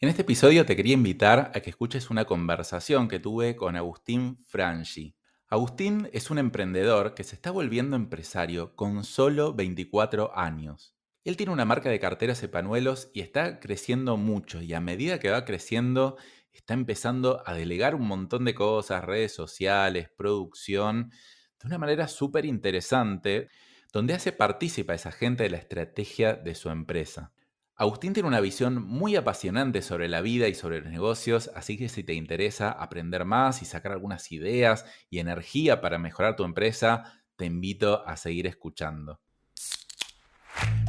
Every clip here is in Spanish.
En este episodio te quería invitar a que escuches una conversación que tuve con Agustín Franchi. Agustín es un emprendedor que se está volviendo empresario con solo 24 años. Él tiene una marca de carteras y panuelos y está creciendo mucho y a medida que va creciendo está empezando a delegar un montón de cosas, redes sociales, producción, de una manera súper interesante, donde hace partícipa a esa gente de la estrategia de su empresa. Agustín tiene una visión muy apasionante sobre la vida y sobre los negocios, así que si te interesa aprender más y sacar algunas ideas y energía para mejorar tu empresa, te invito a seguir escuchando.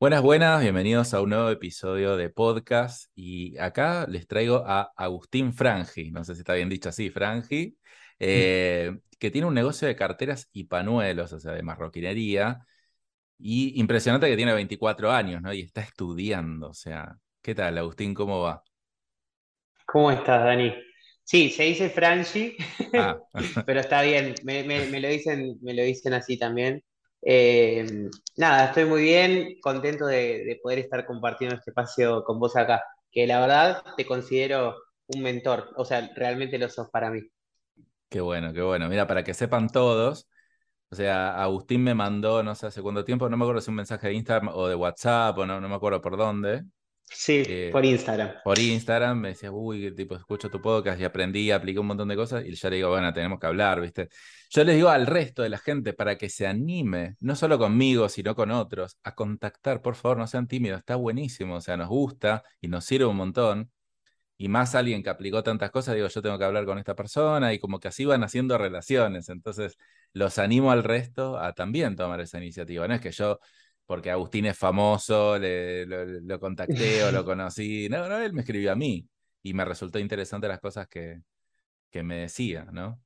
Buenas, buenas, bienvenidos a un nuevo episodio de podcast y acá les traigo a Agustín Frangi, no sé si está bien dicho así, Frangi, eh, que tiene un negocio de carteras y panuelos, o sea, de marroquinería, y impresionante que tiene 24 años, ¿no? Y está estudiando, o sea, ¿qué tal, Agustín? ¿Cómo va? ¿Cómo estás, Dani? Sí, se dice Frangi, ah. pero está bien, me, lo dicen, me lo dicen así también. Eh, nada, estoy muy bien, contento de, poder estar compartiendo este espacio con vos acá, que la verdad te considero un mentor, o sea, realmente lo sos para mí. Qué bueno, qué bueno. Mira, para que sepan todos, o sea, Agustín me mandó, no sé hace cuánto tiempo, no me acuerdo si un mensaje de Instagram o de WhatsApp o no, no me acuerdo por dónde, Sí, eh, por Instagram. Por Instagram me decía, uy, tipo, escucho tu podcast y aprendí, apliqué un montón de cosas y ya le digo, bueno, tenemos que hablar, ¿viste? Yo les digo al resto de la gente para que se anime, no solo conmigo, sino con otros, a contactar, por favor, no sean tímidos, está buenísimo, o sea, nos gusta y nos sirve un montón. Y más alguien que aplicó tantas cosas, digo, yo tengo que hablar con esta persona y como que así van haciendo relaciones. Entonces, los animo al resto a también tomar esa iniciativa. No es que yo porque Agustín es famoso, lo, contacté o lo conocí. No, no, él me escribió a mí y me resultó interesante las cosas que, que me decía, ¿no?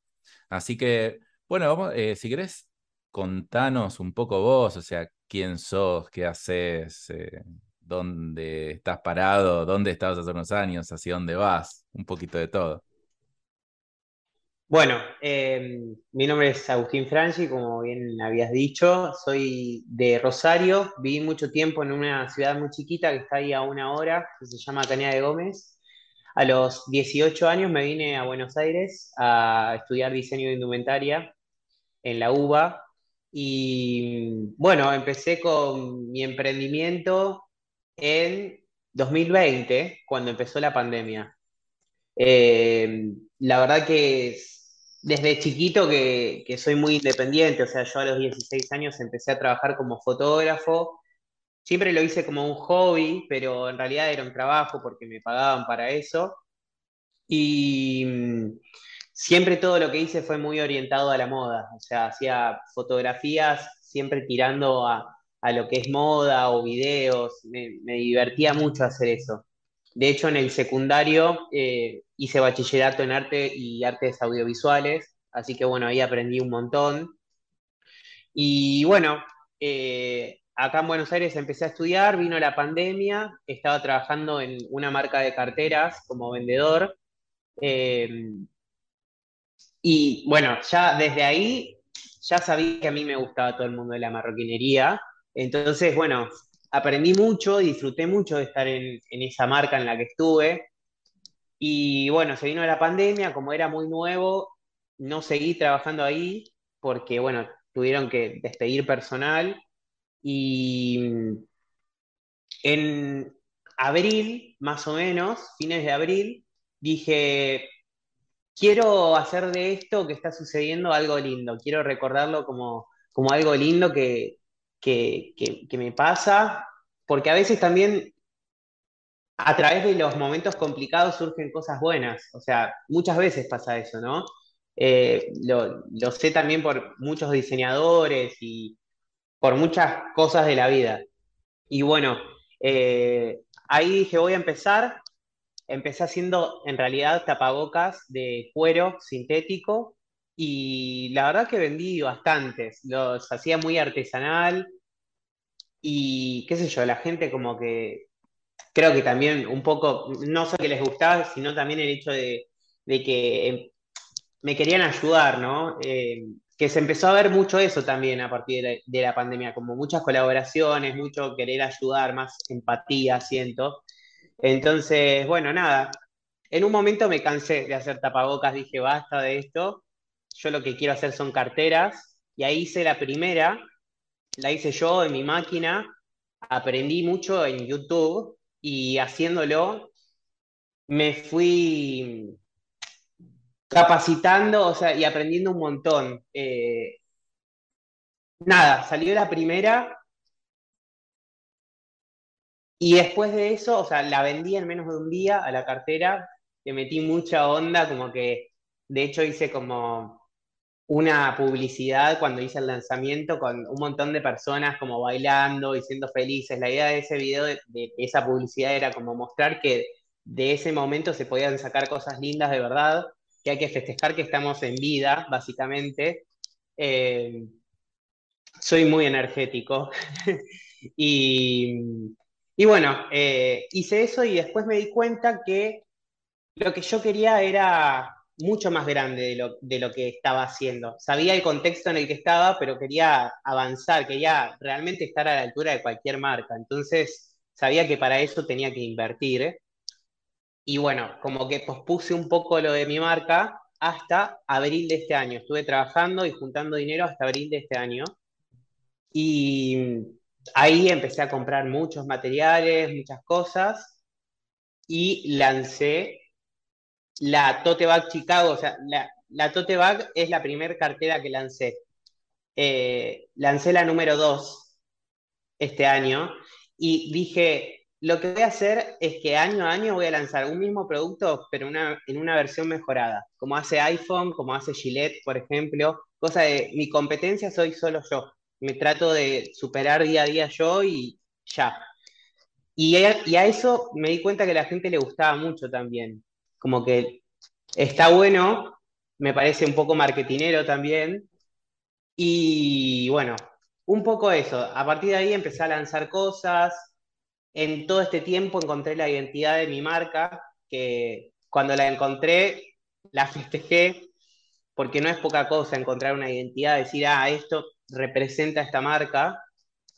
Así que, bueno, vamos, eh, si querés, contanos un poco vos, o sea, quién sos, qué haces, eh, dónde estás parado, dónde estabas hace unos años, hacia dónde vas, un poquito de todo. Bueno, em, mi nombre es Agustín Franchi, como bien habías dicho, soy de Rosario, viví mucho tiempo en una ciudad muy chiquita que está ahí a una hora, que se llama Cañada de Gómez. A los 18 años me vine a Buenos Aires a estudiar diseño de indumentaria en la UBA y bueno, empecé con mi emprendimiento en 2020, cuando empezó la pandemia. Em, la verdad que desde chiquito que, soy muy independiente, o sea, yo a los 16 años empecé a trabajar como fotógrafo. Siempre lo hice como un hobby, pero en realidad era un trabajo porque me pagaban para eso. Y mm, siempre todo lo que hice fue muy orientado a la moda, o sea, hacía fotografías siempre tirando a, lo que es moda o videos, me, me divertía mucho hacer eso. De hecho, en el secundario eh, hice bachillerato en arte y artes audiovisuales, así que bueno, ahí aprendí un montón. Y bueno, eh, acá en Buenos Aires empecé a estudiar, vino la pandemia, estaba trabajando en una marca de carteras como vendedor. Eh, y bueno, ya desde ahí ya sabía que a mí me gustaba todo el mundo de la marroquinería. Entonces, bueno, aprendí mucho, disfruté mucho de estar en, esa marca en la que estuve. Y bueno, se vino la pandemia, como era muy nuevo, no seguí trabajando ahí porque, bueno, tuvieron que despedir personal. Y en abril, más o menos, fines de abril, dije, quiero hacer de esto que está sucediendo algo lindo, quiero recordarlo como, como algo lindo que, que, me pasa, porque a veces también a través de los momentos complicados surgen cosas buenas. O sea, muchas veces pasa eso, ¿no? Eh, lo, sé también por muchos diseñadores y por muchas cosas de la vida. Y bueno, eh, ahí dije, voy a empezar. Empecé haciendo en realidad tapabocas de cuero sintético y la verdad que vendí bastantes. Los hacía muy artesanal y qué sé yo, la gente como que creo que también un poco, no sé que les gustaba, sino también el hecho de, que em, me querían ayudar, ¿no? Eh, que se empezó a ver mucho eso también a partir de la, pandemia, como muchas colaboraciones, mucho querer ayudar, más empatía, siento. Entonces, bueno, nada, en un momento me cansé de hacer tapabocas, dije, basta de esto, yo lo que quiero hacer son carteras, y ahí hice la primera, la hice yo en mi máquina, aprendí mucho en YouTube, y haciéndolo me fui capacitando, o sea, y aprendiendo un montón. Eh, nada, salió la primera y después de eso, o sea, la vendí en menos de un día a la cartera, le metí mucha onda, como que de hecho hice como una publicidad cuando hice el lanzamiento con un montón de personas como bailando y siendo felices. La idea de ese video, de, esa publicidad era como mostrar que de ese momento se podían sacar cosas lindas de verdad, que hay que festejar que estamos en vida, básicamente. Eh, soy muy energético. y, bueno, eh, hice eso y después me di cuenta que lo que yo quería era mucho más grande de lo, de lo, que estaba haciendo. Sabía el contexto en el que estaba, pero quería avanzar, quería realmente estar a la altura de cualquier marca. Entonces, sabía que para eso tenía que invertir. Y bueno, como que pospuse un poco lo de mi marca hasta abril de este año. Estuve trabajando y juntando dinero hasta abril de este año. Y ahí empecé a comprar muchos materiales, muchas cosas, y lancé la Tote Bag Chicago, o sea, la, Tote Bag es la primera cartera que lancé. Eh, lancé la número 2 este año y dije, lo que voy a hacer es que año a año voy a lanzar un mismo producto, pero una, en una versión mejorada, como hace iPhone, como hace Gillette, por ejemplo, cosa de mi competencia soy solo yo. Me trato de superar día a día yo y ya. Y a eso me di cuenta que la gente le gustaba mucho también como que está bueno, me parece un poco marketinero también. Y bueno, un poco eso. A partir de ahí empecé a lanzar cosas. En todo este tiempo encontré la identidad de mi marca, que cuando la encontré, la festejé, porque no es poca cosa encontrar una identidad, decir, ah, esto representa esta marca,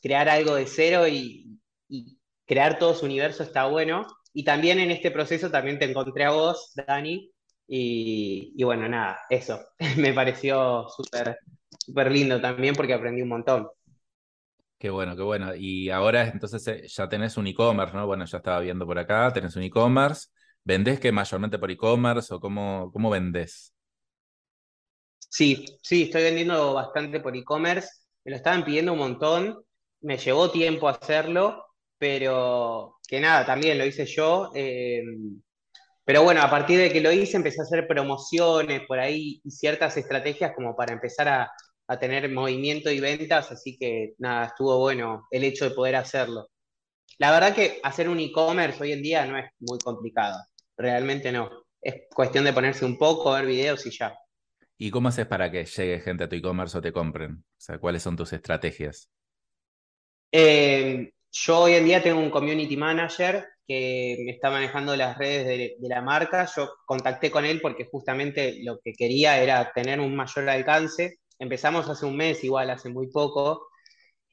crear algo de cero y, y crear todo su universo está bueno. Y también en este proceso también te encontré a vos, Dani, y, bueno, nada, eso. Me pareció súper súper lindo también porque aprendí un montón. Qué bueno, qué bueno. Y ahora entonces eh, ya tenés un e-commerce, ¿no? Bueno, ya estaba viendo por acá, tenés un e-commerce. ¿Vendés que mayormente por e-commerce o cómo, cómo vendés? Sí, sí, estoy vendiendo bastante por e-commerce. Me lo estaban pidiendo un montón. Me llevó tiempo hacerlo, pero que nada, también lo hice yo. Eh, pero bueno, a partir de que lo hice, empecé a hacer promociones por ahí y ciertas estrategias como para empezar a, tener movimiento y ventas, así que nada, estuvo bueno el hecho de poder hacerlo. La verdad que hacer un e-commerce hoy en día no es muy complicado, realmente no. Es cuestión de ponerse un poco, ver videos y ya. ¿Y cómo haces para que llegue gente a tu e-commerce o te compren? O sea, ¿cuáles son tus estrategias? Eh, yo hoy en día tengo un community manager que me está manejando las redes de, la marca. Yo contacté con él porque justamente lo que quería era tener un mayor alcance. Empezamos hace un mes, igual hace muy poco.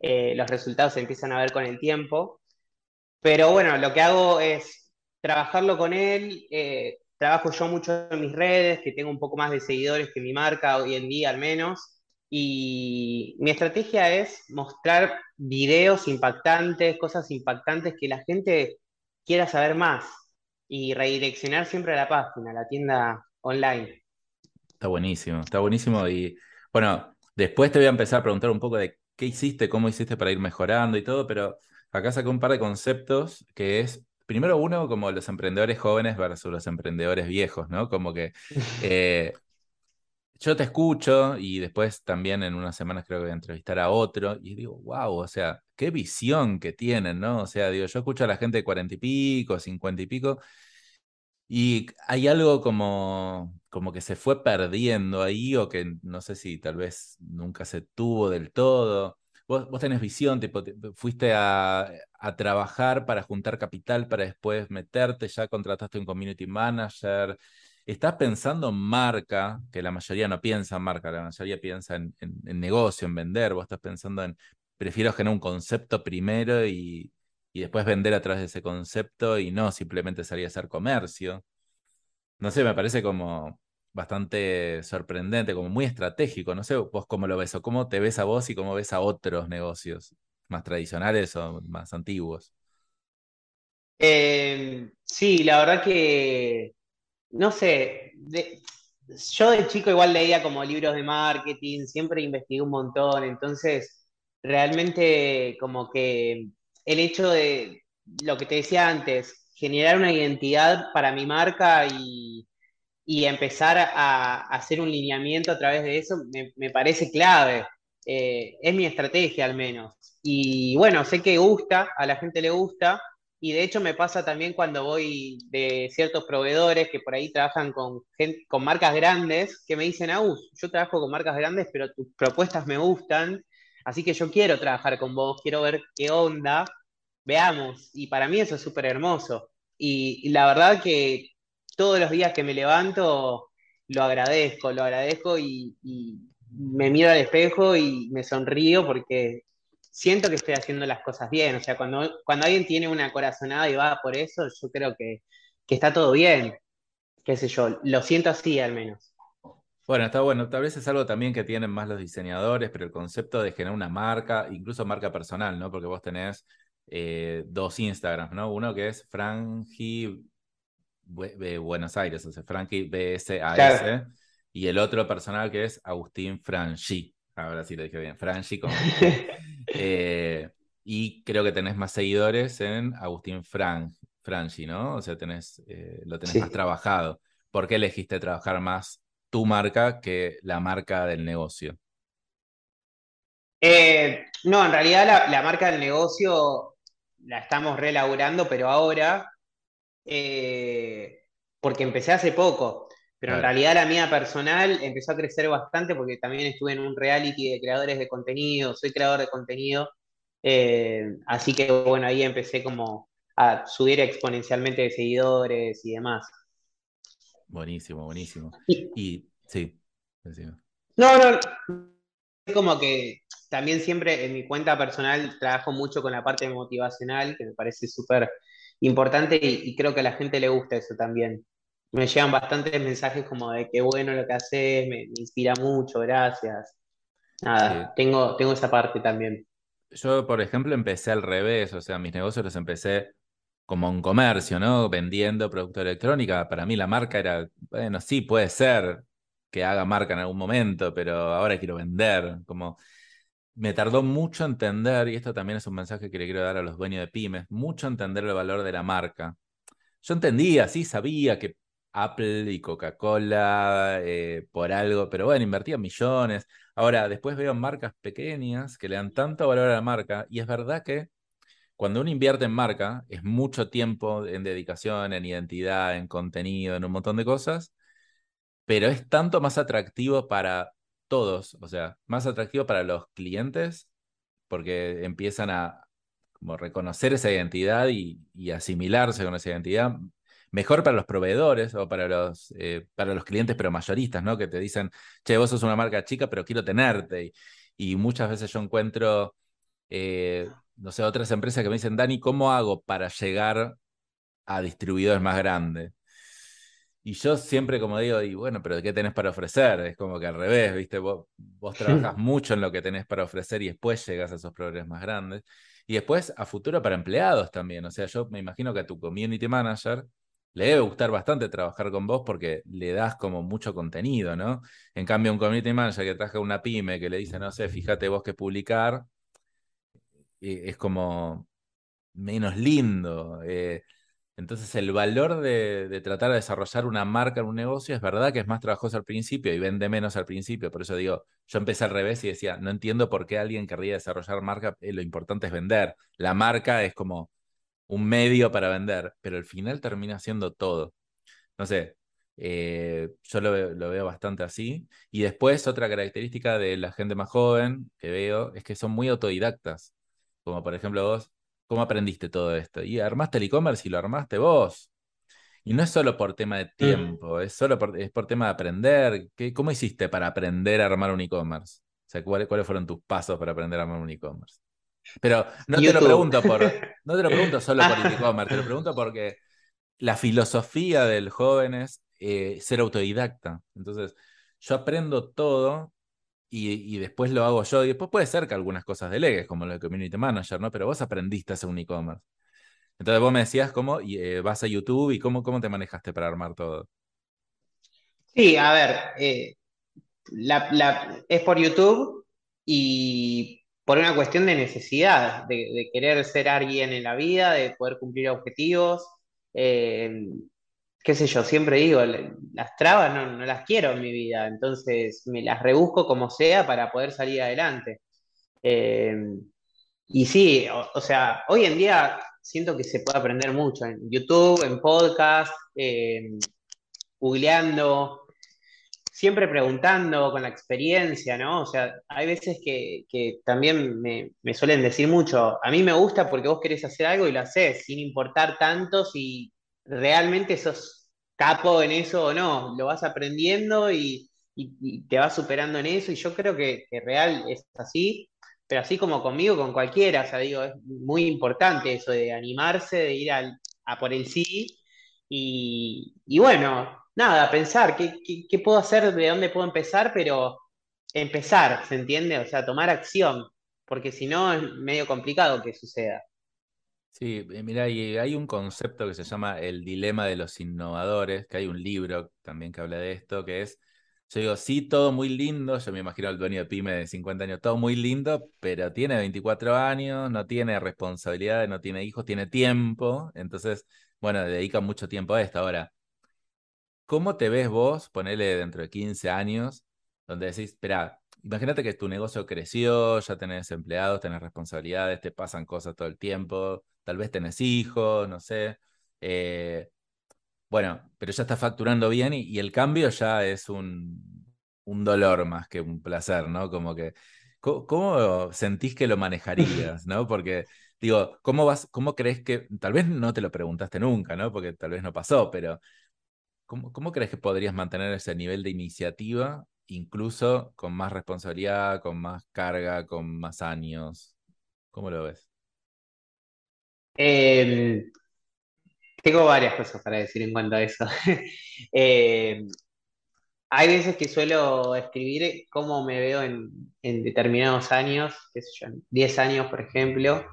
Eh, los resultados se empiezan a ver con el tiempo. Pero bueno, lo que hago es trabajarlo con él. Eh, trabajo yo mucho en mis redes, que tengo un poco más de seguidores que mi marca hoy en día al menos. Y mi estrategia es mostrar videos impactantes, cosas impactantes que la gente quiera saber más y redireccionar siempre a la página, a la tienda online. Está buenísimo, está buenísimo. Y bueno, después te voy a empezar a preguntar un poco de qué hiciste, cómo hiciste para ir mejorando y todo, pero acá saqué un par de conceptos que es primero uno como los emprendedores jóvenes versus los emprendedores viejos, ¿no? Como que eh, yo te escucho y después también en unas semanas creo que voy a entrevistar a otro y digo, wow, o sea, qué visión que tienen, ¿no? O sea, digo, yo escucho a la gente de cuarenta y pico, cincuenta y pico y hay algo como, como que se fue perdiendo ahí o que no sé si tal vez nunca se tuvo del todo. Vos, vos tenés visión, tipo, fuiste a, a, trabajar para juntar capital para después meterte, ya contrataste un community manager. Estás pensando en marca, que la mayoría no piensa en marca, la mayoría piensa en, negocio, en vender. Vos estás pensando en, prefiero generar un concepto primero y, y después vender a través de ese concepto y no simplemente salir a hacer comercio. No sé, me parece como bastante sorprendente, como muy estratégico. No sé vos cómo lo ves o cómo te ves a vos y cómo ves a otros negocios más tradicionales o más antiguos. Eh, sí, la verdad que, no sé, yo de chico igual leía como libros de marketing, siempre investigué un montón, entonces realmente como que el hecho de lo que te decía antes, generar una identidad para mi marca y, empezar a, hacer un lineamiento a través de eso me, parece clave. Eh, es mi estrategia al menos. Y bueno, sé que gusta, a la gente le gusta, y de hecho me pasa también cuando voy de ciertos proveedores que por ahí trabajan con, con marcas grandes, que me dicen, Aus, yo trabajo con marcas grandes, pero tus propuestas me gustan, Así que yo quiero trabajar con vos, quiero ver qué onda, veamos. Y para mí eso es súper hermoso. Y, la verdad que todos los días que me levanto lo agradezco, lo agradezco y, me miro al espejo y me sonrío porque siento que estoy haciendo las cosas bien. O sea, cuando, cuando alguien tiene una corazonada y va por eso, yo creo que, que está todo bien. Qué sé yo, lo siento así al menos. Bueno, está bueno. Tal vez es algo también que tienen más los diseñadores, pero el concepto de generar una marca, incluso marca personal, ¿no? Porque vos tenés eh, dos Instagrams, ¿no? Uno que es Franji Buenos Aires, o sea, Franji BSAS, y el otro personal que es Agustín Franchi. Ahora sí lo dije bien, Franchi eh, y creo que tenés más seguidores en Agustín Fran, Franchi, ¿no? O sea, tenés, eh, lo tenés más trabajado. ¿Por qué elegiste trabajar más tu marca que la marca del negocio? Eh, no, en realidad la, marca del negocio la estamos reelaborando, pero ahora, porque empecé hace poco, pero en realidad la mía personal empezó a crecer bastante porque también estuve en un reality de creadores de contenido, soy creador de contenido, eh, así que bueno, ahí empecé como a subir exponencialmente de seguidores y demás. Buenísimo, buenísimo. Y, sí, No, no, es como que también siempre en mi cuenta personal trabajo mucho con la parte motivacional, que me parece súper importante y, creo que a la gente le gusta eso también. Me llegan bastantes mensajes como de qué bueno lo que haces, me, inspira mucho, gracias. Nada, tengo, tengo esa parte también. Yo, por ejemplo, empecé al revés, o sea, mis negocios los empecé como un comercio, ¿no? Vendiendo producto electrónica. Para mí la marca era, bueno, sí, puede ser que haga marca en algún momento, pero ahora quiero vender. Como me tardó mucho entender, y esto también es un mensaje que le quiero dar a los dueños de pymes, mucho entender el valor de la marca. Yo entendía, sí, sabía que Apple y Coca-Cola eh, por algo, pero bueno, invertían millones. Ahora, después veo marcas pequeñas que le dan tanto valor a la marca, y es verdad que cuando uno invierte en marca, es mucho tiempo en dedicación, en identidad, en contenido, en un montón de cosas, pero es tanto más atractivo para todos, o sea, más atractivo para los clientes, porque empiezan a reconocer esa identidad y, asimilarse con esa identidad. Mejor para los proveedores o para los, eh, para los clientes, pero mayoristas, ¿no? Que te dicen, che, vos sos una marca chica, pero quiero tenerte. Y, muchas veces yo encuentro eh, no sé, otras empresas que me dicen, Dani, ¿cómo hago para llegar a distribuidores más grandes? Y yo siempre como digo, y bueno, pero ¿qué tenés para ofrecer? Es como que al revés, ¿viste? Vos, vos trabajas mucho en lo que tenés para ofrecer y después llegas a esos proveedores más grandes. Y después a futuro para empleados también. O sea, yo me imagino que a tu community manager le debe gustar bastante trabajar con vos porque le das como mucho contenido, ¿no? En cambio, un community manager que trabaja una pyme que le dice, no sé, fíjate vos qué publicar, es como menos lindo. Eh, Entonces el valor de, tratar de desarrollar una marca en un negocio es verdad que es más trabajoso al principio y vende menos al principio. Por eso digo, yo empecé al revés y decía, no entiendo por qué alguien querría desarrollar marca, eh, lo importante es vender. La marca es como un medio para vender, pero al final termina siendo todo. No sé, eh, yo lo veo, bastante así. Y después otra característica de la gente más joven que veo es que son muy autodidactas. Como por ejemplo vos, ¿cómo aprendiste todo esto? Y armaste el e-commerce y lo armaste vos. Y no es solo por tema de mm. tiempo, es solo por, es por tema de aprender. ¿Qué, ¿Cómo hiciste para aprender a armar un e-commerce? O sea, ¿cuáles, ¿cuáles fueron tus pasos para aprender a armar un e-commerce? Pero no te lo pregunto por, no te lo pregunto solo por el e-commerce, te lo pregunto porque la filosofía del joven es eh, ser autodidacta. Entonces, yo aprendo todo y, después lo hago yo. Y después puede ser que algunas cosas delegues, como lo de Community Manager, ¿no? Pero vos aprendiste a hacer un e-commerce. Entonces vos me decías cómo eh, vas a YouTube y cómo, cómo te manejaste para armar todo. Sí, a ver, eh, es por YouTube y por una cuestión de necesidad, de, querer ser alguien en la vida, de poder cumplir objetivos. Eh, qué sé yo, siempre digo, las trabas no, las quiero en mi vida, entonces me las rebusco como sea para poder salir adelante. Eh, y sí, o, sea, hoy en día siento que se puede aprender mucho en YouTube, en podcast, eh, googleando, siempre preguntando con la experiencia, ¿no? O sea, hay veces que, también me, me, suelen decir mucho, a mí me gusta porque vos querés hacer algo y lo haces, sin importar tanto si realmente sos capo en eso o no, lo vas aprendiendo y, te vas superando en eso y yo creo que, real es así, pero así como conmigo, con cualquiera, o sea, digo, es muy importante eso de animarse, de ir a por el sí y, bueno, nada, pensar qué, puedo hacer, de dónde puedo empezar, pero empezar, ¿se entiende? O sea, tomar acción, porque si no es medio complicado que suceda. Sí, eh, mira, y hay un concepto que se llama el dilema de los innovadores, que hay un libro también que habla de esto, que es, yo digo, sí, todo muy lindo, yo me imagino al dueño de Pyme de 50 años, todo muy lindo, pero tiene 24 años, no tiene responsabilidades, no tiene hijos, tiene tiempo, entonces, bueno, dedica mucho tiempo a esto. Ahora, ¿cómo te ves vos, ponele dentro de 15 años, donde decís, espera, imagínate que tu negocio creció, ya tenés empleados, tenés responsabilidades, te pasan cosas todo el tiempo, tal vez tenés hijos, no sé. Eh, bueno, pero ya estás facturando bien y, el cambio ya es un, dolor más que un placer, ¿no? Como que, ¿cómo, sentís que lo manejarías, ¿no? Porque, digo, ¿cómo vas, cómo crees que, tal vez no te lo preguntaste nunca, ¿no? Porque tal vez no pasó, pero ¿cómo, crees que podrías mantener ese nivel de iniciativa, incluso con más responsabilidad, con más carga, con más años? ¿Cómo lo ves? Em, tengo varias cosas para decir en cuanto a eso. Em, hay veces que suelo escribir cómo me veo en, determinados años, qué sé yo, 10 años, por ejemplo.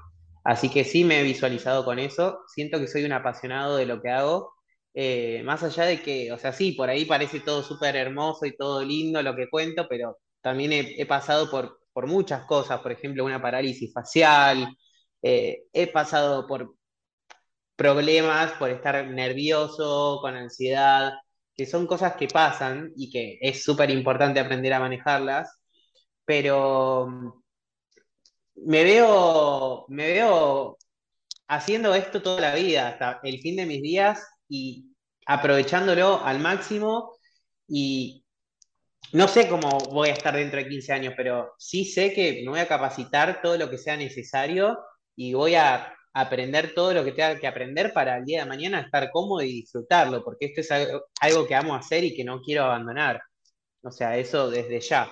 Así que sí me he visualizado con eso. Siento que soy un apasionado de lo que hago. Eh, más allá de que, o sea, sí, por ahí parece todo súper hermoso y todo lindo lo que cuento, pero también he, pasado por, por muchas cosas, por ejemplo, una parálisis facial, eh, he pasado por problemas, por estar nervioso, con ansiedad, que son cosas que pasan y que es súper importante aprender a manejarlas, pero mm, me veo, me veo haciendo esto toda la vida, hasta el fin de mis días y aprovechándolo al máximo y no sé cómo voy a estar dentro de 15 años, pero sí sé que me voy a capacitar todo lo que sea necesario y voy a aprender todo lo que tenga que aprender para el día de mañana estar cómodo y disfrutarlo, porque esto es algo, que amo hacer y que no quiero abandonar. O sea, eso desde ya.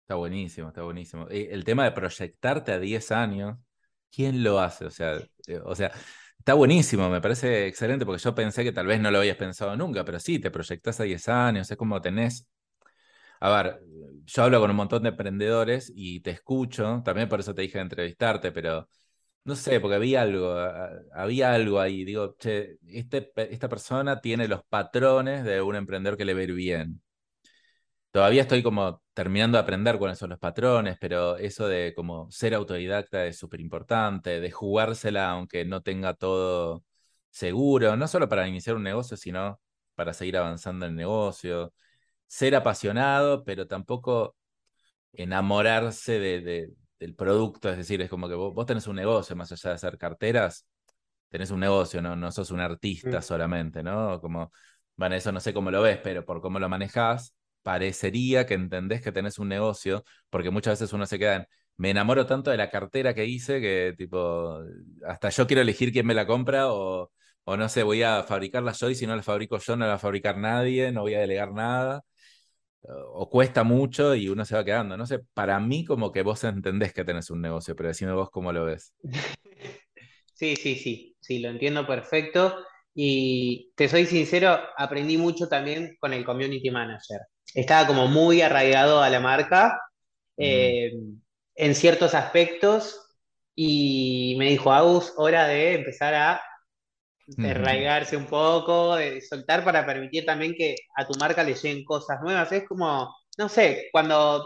Está buenísimo, está buenísimo. El tema de proyectarte a 10 años, ¿quién lo hace? O sea, eh, o sea, está buenísimo, me parece excelente porque yo pensé que tal vez no lo habías pensado nunca, pero sí, te proyectas a 10 años, es como tenés a ver, yo hablo con un montón de emprendedores y te escucho, también por eso te dije de entrevistarte, pero no sé, porque había algo, había algo ahí. Digo, che, este, esta persona tiene los patrones de un emprendedor que le va a ir bien. Todavía estoy como terminando de aprender cuáles son los patrones, pero eso de como ser autodidacta es súper importante, de jugársela aunque no tenga todo seguro, no solo para iniciar un negocio, sino para seguir avanzando en el negocio. Ser apasionado, pero tampoco enamorarse de, del producto, es decir, es como que vos, tenés un negocio, más allá de hacer carteras, tenés un negocio, no, no sos un artista solamente, ¿no? Como, bueno, eso no sé cómo lo ves, pero por cómo lo manejás, parecería que entendés que tenés un negocio, porque muchas veces uno se queda en, me enamoro tanto de la cartera que hice que tipo, hasta yo quiero elegir quién me la compra o, o no sé, voy a fabricarla yo y si no la fabrico yo no la va a fabricar nadie, no voy a delegar nada o cuesta mucho y uno se va quedando. No sé, para mí como que vos entendés que tenés un negocio, pero decime vos cómo lo ves. Sí, sí, sí, sí, lo entiendo perfecto. Y te soy sincero, aprendí mucho también con el community manager. Estaba como muy arraigado a la marca eh, en ciertos aspectos y me dijo, Agus, hora de empezar a arraigarse un poco, de soltar para permitir también que a tu marca le lleguen cosas nuevas. Es como, no sé, cuando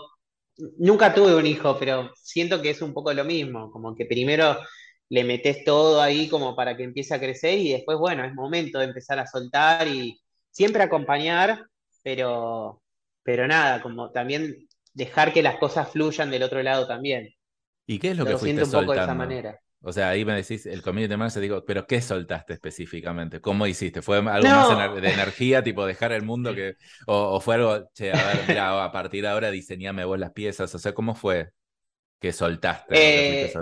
nunca tuve un hijo, pero siento que es un poco lo mismo, como que primero le metes todo ahí como para que empiece a crecer y después, bueno, es momento de empezar a soltar y siempre acompañar, pero, pero nada, como también dejar que las cosas fluyan del otro lado también. ¿Y qué es lo, que fuiste un poco de esa manera. O sea, ahí me decís, el community manager, digo, pero ¿qué soltaste específicamente? ¿Cómo hiciste? ¿Fue algo más de energía, tipo dejar el mundo que, o, fue algo, che, a ver, mira, a partir de ahora diseñame vos las piezas? O sea, ¿cómo fue que soltaste? Eh,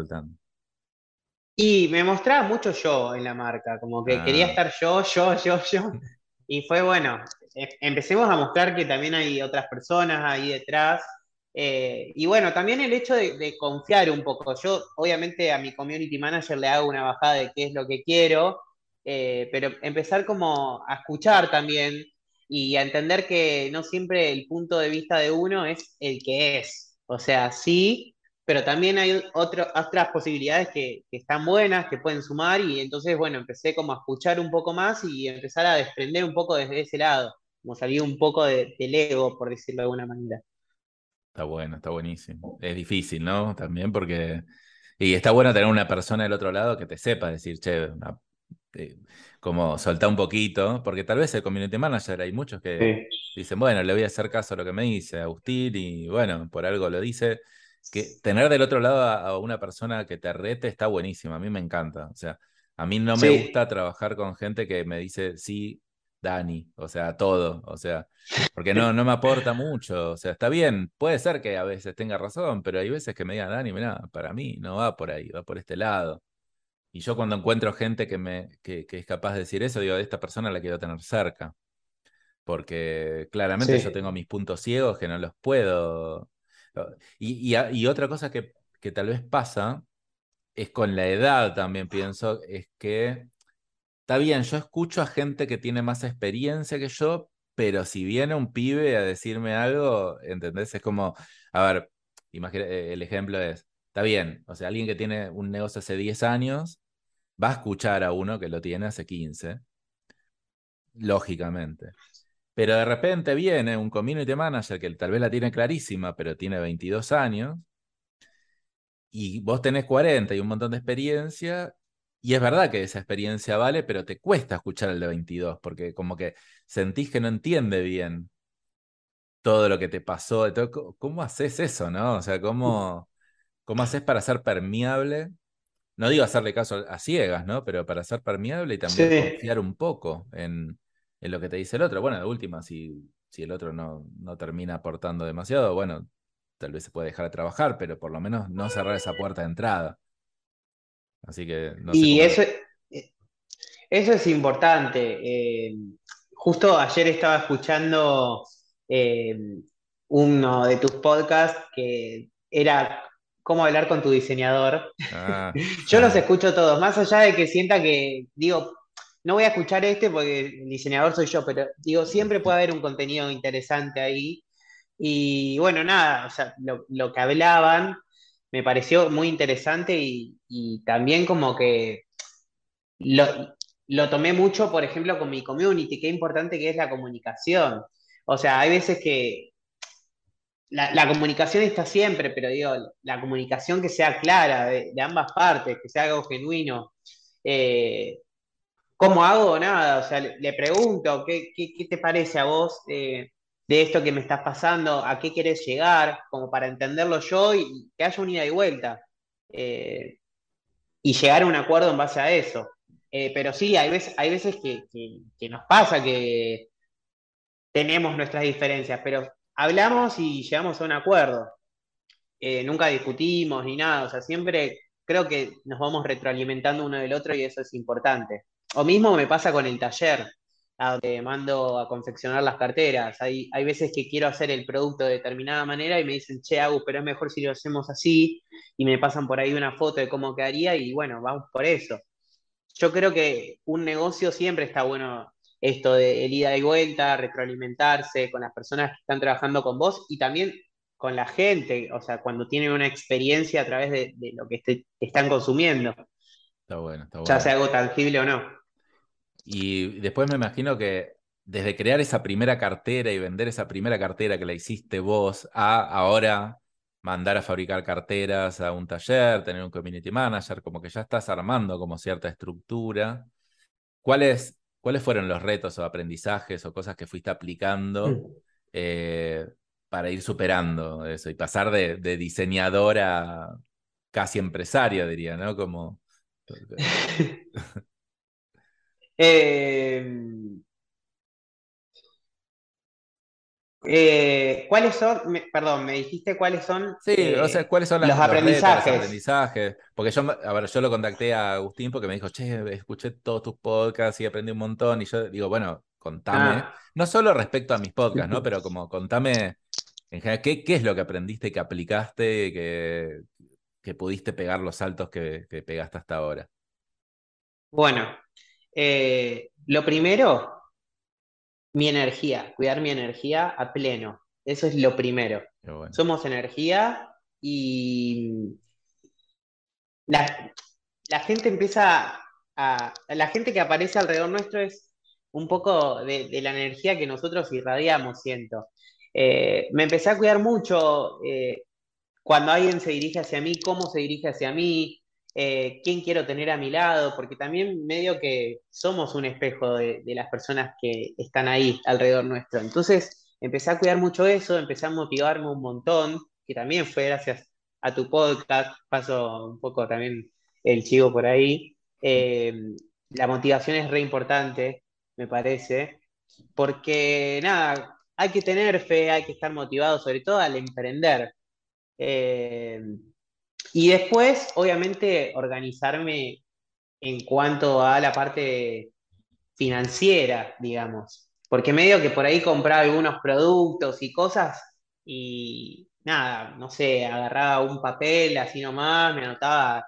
y me mostraba mucho yo en la marca, como que quería ah. estar yo, yo, yo, yo. Y fue bueno, e, empecemos a mostrar que también hay otras personas ahí detrás eh, y bueno, también el hecho de, confiar un poco. Yo, obviamente, a mi community manager le hago una bajada de qué es lo que quiero, eh, pero empezar como a escuchar también y a entender que no siempre el punto de vista de uno es el que es. O sea, sí, pero también hay otras posibilidades que, están buenas, que pueden sumar, y entonces, bueno, empecé como a escuchar un poco más y empezar a desprender un poco desde ese lado, como salir un poco del ego, por decirlo de alguna manera. Está bueno, está buenísimo. Es difícil, ¿no? También porque... Y está bueno tener una persona del otro lado que te sepa decir, che, eh, como soltar un poquito, porque tal vez el community manager hay muchos que dicen, bueno, le voy a hacer caso a lo que me dice Agustín y bueno, por algo lo dice. Que tener del otro lado a, una persona que te rete está buenísimo, a mí me encanta. O sea, a mí no me gusta trabajar con gente que me dice, sí, Dani, o sea, todo, o sea, porque no, no me aporta mucho, o sea, está bien, puede ser que a veces tenga razón, pero hay veces que me digan, Dani, mira, para mí no va por ahí, va por este lado. Y yo cuando encuentro gente que, me, que, es capaz de decir eso, digo, esta persona la quiero tener cerca, porque claramente yo tengo mis puntos ciegos que no los puedo. Y, otra cosa que, tal vez pasa es con la edad también pienso, es que Está bien, yo escucho a gente que tiene más experiencia que yo, pero si viene un pibe a decirme algo, ¿entendés? Es como, a ver, eh, el ejemplo es, está bien, o sea, alguien que tiene un negocio hace 10 años va a escuchar a uno que lo tiene hace 15, lógicamente. Pero de repente viene un community manager que tal vez la tiene clarísima, pero tiene 22 años, y vos tenés 40 y un montón de experiencia, y es verdad que esa experiencia vale, pero te cuesta escuchar el de 22, porque como que sentís que no entiende bien todo lo que te pasó. ¿Cómo haces eso, no? O sea, ¿cómo, cómo haces para ser permeable? No digo hacerle caso a ciegas, ¿no? Pero para ser permeable y también confiar un poco en, lo que te dice el otro. Bueno, de última, si, si el otro no, no termina aportando demasiado, bueno, tal vez se puede dejar de trabajar, pero por lo menos no cerrar esa puerta de entrada. Así que no Y eso, eso es importante. Eh, justo ayer estaba escuchando eh, uno de tus podcasts que era cómo hablar con tu diseñador. Ah, Yo los escucho todos, más allá de que sienta que, digo, no voy a escuchar este porque el diseñador soy yo, pero digo, siempre puede haber un contenido interesante ahí. Y bueno, nada, o sea, lo, lo que hablaban me pareció muy interesante y, también como que lo, tomé mucho, por ejemplo, con mi community, qué importante que es la comunicación. O sea, hay veces que la, comunicación está siempre, pero digo, la comunicación que sea clara de, ambas partes, que sea algo genuino. Eh, ¿cómo hago? Nada, o sea, le, pregunto, ¿qué, te parece a vos de esto que me estás pasando? ¿A qué querés llegar? Como para entenderlo yo y que haya un ida y vuelta. Eh, y llegar a un acuerdo en base a eso. Eh, pero sí, hay veces, hay veces que, nos pasa que tenemos nuestras diferencias, pero hablamos y llegamos a un acuerdo. Eh, nunca discutimos ni nada, o sea, siempre creo que nos vamos retroalimentando uno del otro y eso es importante. O mismo me pasa con el taller, a donde mando a confeccionar las carteras. Hay, hay veces que quiero hacer el producto de determinada manera y me dicen, che, Agus, pero es mejor si lo hacemos así, y me pasan por ahí una foto de cómo quedaría, y bueno, vamos por eso. Yo creo que un negocio siempre está bueno esto de el ida y vuelta, retroalimentarse con las personas que están trabajando con vos y también con la gente, o sea, cuando tienen una experiencia a través de, lo que están consumiendo. Está bueno, está bueno. Ya sea algo tangible o no. Y después me imagino que desde crear esa primera cartera y vender esa primera cartera que la hiciste vos a ahora mandar a fabricar carteras a un taller, tener un community manager, como que ya estás armando como cierta estructura. ¿Cuáles, cuáles fueron los retos o aprendizajes o cosas que fuiste aplicando mm. eh, para ir superando eso y pasar de, diseñador a casi empresario, diría, ¿no? Como... eh, eh, ¿Cuáles son, perdón, me dijiste cuáles son, sí, o sea, eh, cuáles son los, aprendizajes? aprendizajes? Porque yo, a ver, yo lo contacté a Agustín porque me dijo, che, escuché todos tus podcasts y aprendí un montón. Y yo digo, bueno, contame, ah. no solo respecto a mis podcasts, ¿no? Pero como contame en general, ¿qué, qué es lo que aprendiste, que aplicaste, que, que pudiste pegar los saltos que, pegaste hasta ahora? Bueno, eh, lo primero mi energía, cuidar mi energía a pleno. Eso es lo primero. Somos energía y la, gente empieza a... La gente que aparece alrededor nuestro es un poco de, la energía que nosotros irradiamos, siento. Eh, me empecé a cuidar mucho eh, cuando alguien se dirige hacia mí, cómo se dirige hacia mí, eh, quién quiero tener a mi lado, porque también medio que somos un espejo de, las personas que están ahí alrededor nuestro. Entonces empecé a cuidar mucho eso, empecé a motivarme un montón, que también fue gracias a tu podcast, paso un poco también el chivo por ahí. Eh, la motivación es re importante, me parece, porque nada, hay que tener fe, hay que estar motivado, sobre todo al emprender. Eh, y después, obviamente, organizarme en cuanto a la parte financiera, digamos. Porque medio que por ahí compraba algunos productos y cosas y nada, no sé, agarraba un papel así nomás, me anotaba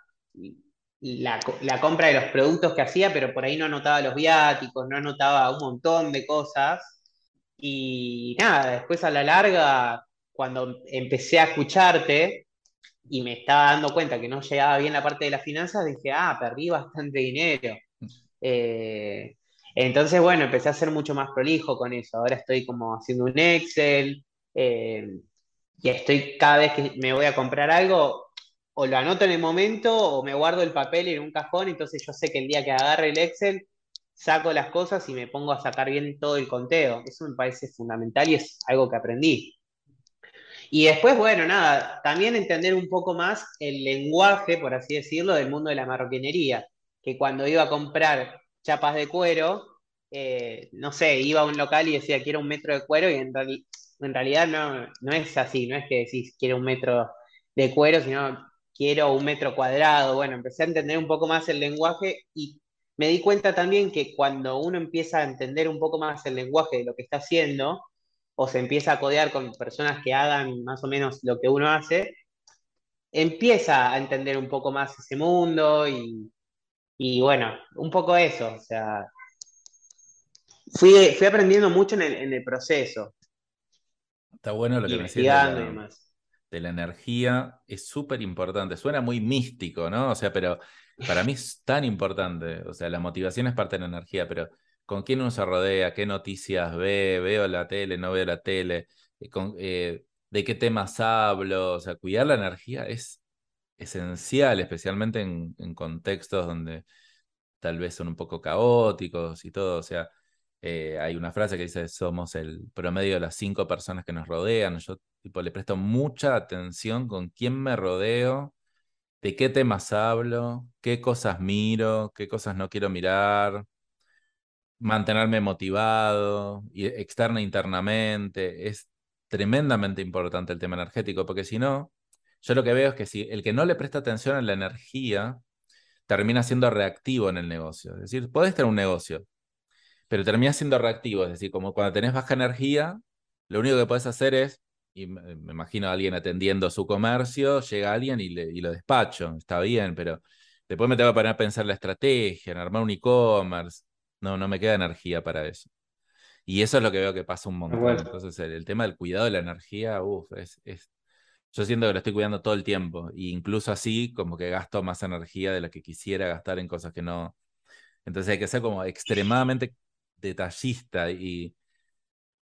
la, la, compra de los productos que hacía, pero por ahí no anotaba los viáticos, no anotaba un montón de cosas. Y nada, después a la larga, cuando empecé a escucharte, y me estaba dando cuenta que no llegaba bien la parte de las finanzas, dije, ah, perdí bastante dinero. Eh, entonces, bueno, empecé a ser mucho más prolijo con eso. Ahora estoy como haciendo un Excel eh, y estoy cada vez que me voy a comprar algo, o lo anoto en el momento o me guardo el papel en un cajón, entonces yo sé que el día que agarre el Excel, saco las cosas y me pongo a sacar bien todo el conteo. Eso me parece fundamental y es algo que aprendí. Y después, bueno, nada, también entender un poco más el lenguaje, por así decirlo, del mundo de la marroquinería, que cuando iba a comprar chapas de cuero, eh, no sé, iba a un local y decía quiero un metro de cuero y en, realidad no, no es así, no es que decís quiero un metro de cuero, sino quiero un metro cuadrado. Bueno, empecé a entender un poco más el lenguaje y me di cuenta también que cuando uno empieza a entender un poco más el lenguaje de lo que está haciendo, o se empieza a codear con personas que hagan más o menos lo que uno hace, empieza a entender un poco más ese mundo y, bueno, un poco eso, o sea, fui, fui aprendiendo mucho en el, proceso. Está bueno lo que me decís de, de la energía, es súper importante, suena muy místico, ¿no? O sea, pero para mí es tan importante, o sea, la motivación es parte de la energía, pero con quién uno se rodea, qué noticias ve, veo la tele, no veo la tele, eh, eh, de qué temas hablo, o sea, cuidar la energía es esencial, especialmente en, contextos donde tal vez son un poco caóticos y todo, o sea, eh, hay una frase que dice, somos el promedio de las cinco personas que nos rodean, yo le presto mucha atención con quién me rodeo, de qué temas hablo, qué cosas miro, qué cosas no quiero mirar, mantenerme motivado, externa e internamente, es tremendamente importante el tema energético, porque si no, yo lo que veo es que si el que no le presta atención a la energía, termina siendo reactivo en el negocio. Es decir, podés tener un negocio, pero termina siendo reactivo. Es decir, como cuando tenés baja energía, lo único que podés hacer es, y me, imagino a alguien atendiendo su comercio, llega alguien y, le, y lo despacho, está bien, pero después me tengo que poner a pensar la estrategia, en armar un e-commerce. No, no me queda energía para eso. Y eso es lo que veo que pasa un montón. Entonces, el, tema del cuidado de la energía, uff, es, es, yo siento que lo estoy cuidando todo el tiempo. E incluso así, como que gasto más energía de la que quisiera gastar en cosas que no. Entonces hay que ser como extremadamente detallista y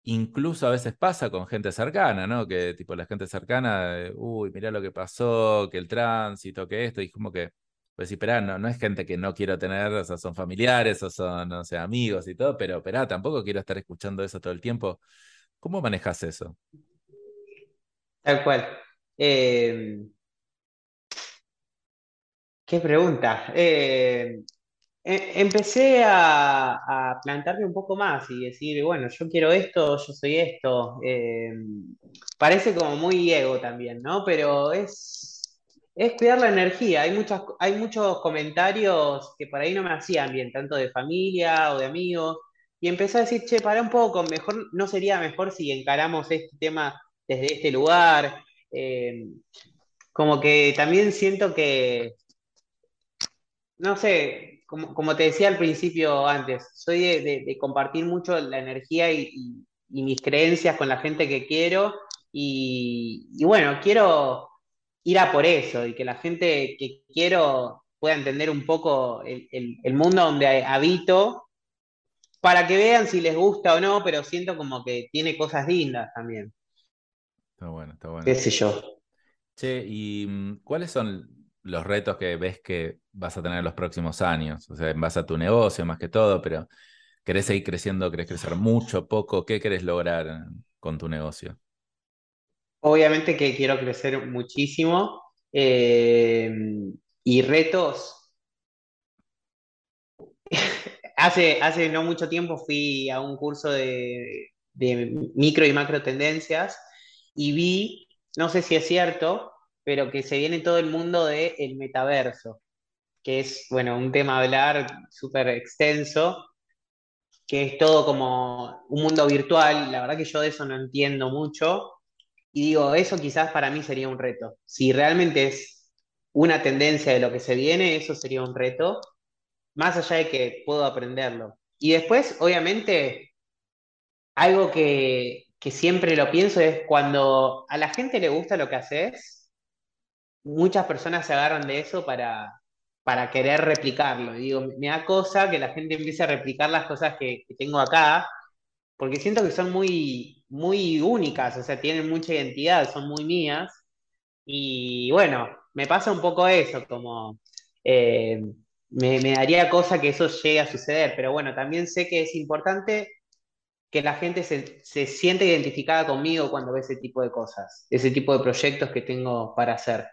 incluso a veces pasa con gente cercana, ¿no? Que tipo la gente cercana, uy, mira lo que pasó, que el tránsito, que esto, y como que, pues sí, pero no, no es gente que no quiero tener, o sea, son familiares o son, no sé, amigos y todo, pero, pero tampoco quiero estar escuchando eso todo el tiempo. ¿Cómo manejas eso? Tal cual. Eh, qué pregunta. Eh, e, empecé a, plantarme un poco más y decir, bueno, yo quiero esto, yo soy esto. Eh, parece como muy ego también, ¿no? Pero es, es cuidar la energía. Hay, muchas, hay muchos comentarios que por ahí no me hacían bien, tanto de familia o de amigos. Y empecé a decir, che, para un poco, mejor, ¿no sería mejor si encaramos este tema desde este lugar? Eh, como que también siento que, no sé, como, te decía al principio antes, soy de, compartir mucho la energía y, mis creencias con la gente que quiero y, bueno, quiero ir a por eso y que la gente que quiero pueda entender un poco el, mundo donde habito para que vean si les gusta o no, pero siento como que tiene cosas lindas también. Está bueno, está bueno. ¿Qué sé yo? Che, ¿y mm, cuáles son los retos que ves que vas a tener en los próximos años? O sea, en base a tu negocio más que todo, pero ¿querés seguir creciendo? ¿Querés crecer mucho, poco? ¿Qué querés lograr con tu negocio? Obviamente que quiero crecer muchísimo eh, y retos. hace, hace no mucho tiempo fui a un curso de, de micro y macro tendencias y vi, no sé si es cierto, pero que se viene todo el mundo del el metaverso, que es, bueno, un tema hablar súper extenso, que es todo como un mundo virtual. La verdad que yo de eso no entiendo mucho. Y digo, eso quizás para mí sería un reto. Si realmente es una tendencia de lo que se viene, eso sería un reto, más allá de que puedo aprenderlo. Y después, obviamente, algo que, que siempre lo pienso es cuando a la gente le gusta lo que haces, muchas personas se agarran de eso para, para querer replicarlo. Y digo, me da cosa que la gente empiece a replicar las cosas que, tengo acá, porque siento que son muy, muy únicas, o sea, tienen mucha identidad, son muy mías. Y bueno, me pasa un poco eso, como eh, me, me, daría cosa que eso llegue a suceder, pero bueno, también sé que es importante que la gente se, se siente identificada conmigo cuando ve ese tipo de cosas, ese tipo de proyectos que tengo para hacer.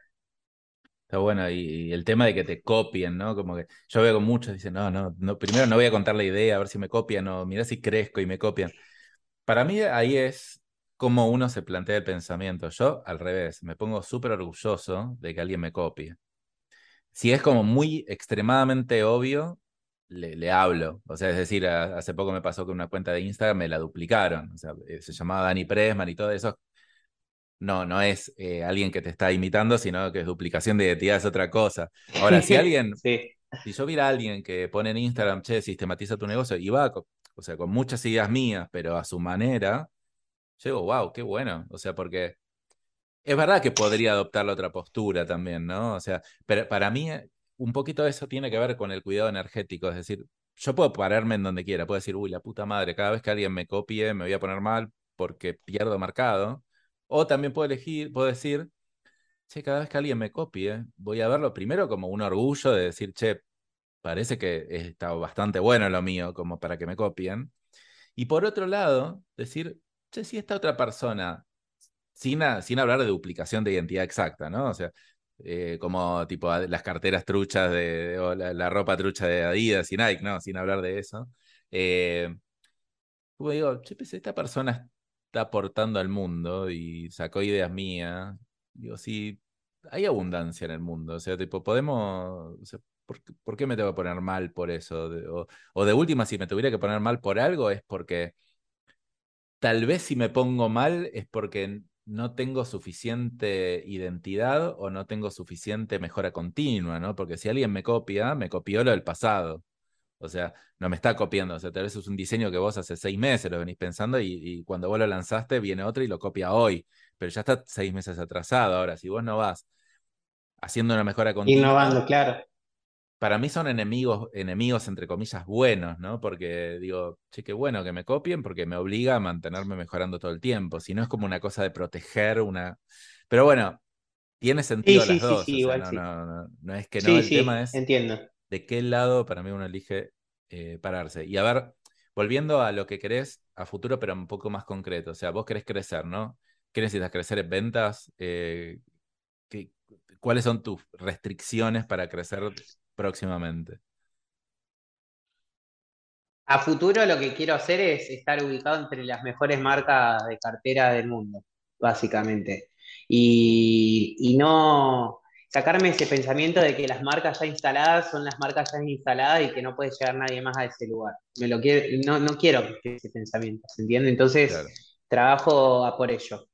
Está bueno, y, el tema de que te copien, ¿no? Como que yo veo con muchos, dicen, no, no, no, primero no voy a contar la idea, a ver si me copian, o mira si crezco y me copian. Para mí ahí es como uno se plantea el pensamiento. Yo, al revés, me pongo súper orgulloso de que alguien me copie. Si es como muy extremadamente obvio, le, le, hablo. O sea, es decir, hace poco me pasó que una cuenta de Instagram me la duplicaron. O sea, eh, se llamaba Dani Presman y todo eso no, no es eh, alguien que te está imitando, sino que es duplicación de identidad, es otra cosa. Ahora, si alguien, si yo viera a alguien que pone en Instagram, che, sistematiza tu negocio y va, o sea, con muchas ideas mías, pero a su manera, yo digo, wow, qué bueno. O sea, porque es verdad que podría adoptar la otra postura también, ¿no? O sea, pero para mí, un poquito de eso tiene que ver con el cuidado energético, es decir, yo puedo pararme en donde quiera, puedo decir, uy, la puta madre, cada vez que alguien me copie me voy a poner mal porque pierdo marcado o también puedo elegir, puedo decir, che, cada vez que alguien me copie, voy a verlo primero como un orgullo de decir, che, parece que está bastante bueno lo mío como para que me copien. Y por otro lado, decir, che, si esta otra persona, sin, sin hablar de duplicación de identidad exacta, ¿no? O sea, eh, como tipo las carteras truchas de, o la, ropa trucha de Adidas y Nike, ¿no? Sin hablar de eso. Eh, digo, che, pues esta persona está aportando al mundo y sacó ideas mías. Digo, sí, hay abundancia en el mundo. O sea, tipo, podemos. ¿por, qué me tengo que poner mal por eso? O, o, de última, si me tuviera que poner mal por algo, es porque tal vez si me pongo mal es porque no tengo suficiente identidad o no tengo suficiente mejora continua, ¿no? Porque si alguien me copia, me copió lo del pasado. O sea, no me está copiando. O sea, tal vez es un diseño que vos hace seis meses lo venís pensando y, cuando vos lo lanzaste viene otro y lo copia hoy. Pero ya está seis meses atrasado. Ahora, si vos no vas haciendo una mejora continua. Innovando, claro. Para mí son enemigos, enemigos entre comillas buenos, ¿no? Porque digo, che, qué bueno que me copien porque me obliga a mantenerme mejorando todo el tiempo. Si no es como una cosa de proteger una. Pero bueno, tiene sentido las dos. no, es que no, el tema es. Entiendo de qué lado para mí uno elige eh, pararse. Y a ver, volviendo a lo que querés a futuro, pero un poco más concreto. O sea, vos querés crecer, ¿no? ¿Qué necesitas crecer en ventas? Eh, ¿Cuáles son tus restricciones para crecer próximamente? A futuro lo que quiero hacer es estar ubicado entre las mejores marcas de cartera del mundo, básicamente. Y, y no, sacarme ese pensamiento de que las marcas ya instaladas son las marcas ya instaladas y que no puede llegar nadie más a ese lugar. Me lo quiero, no, no quiero ese pensamiento, ¿se entiende? Entonces, trabajo a por ello.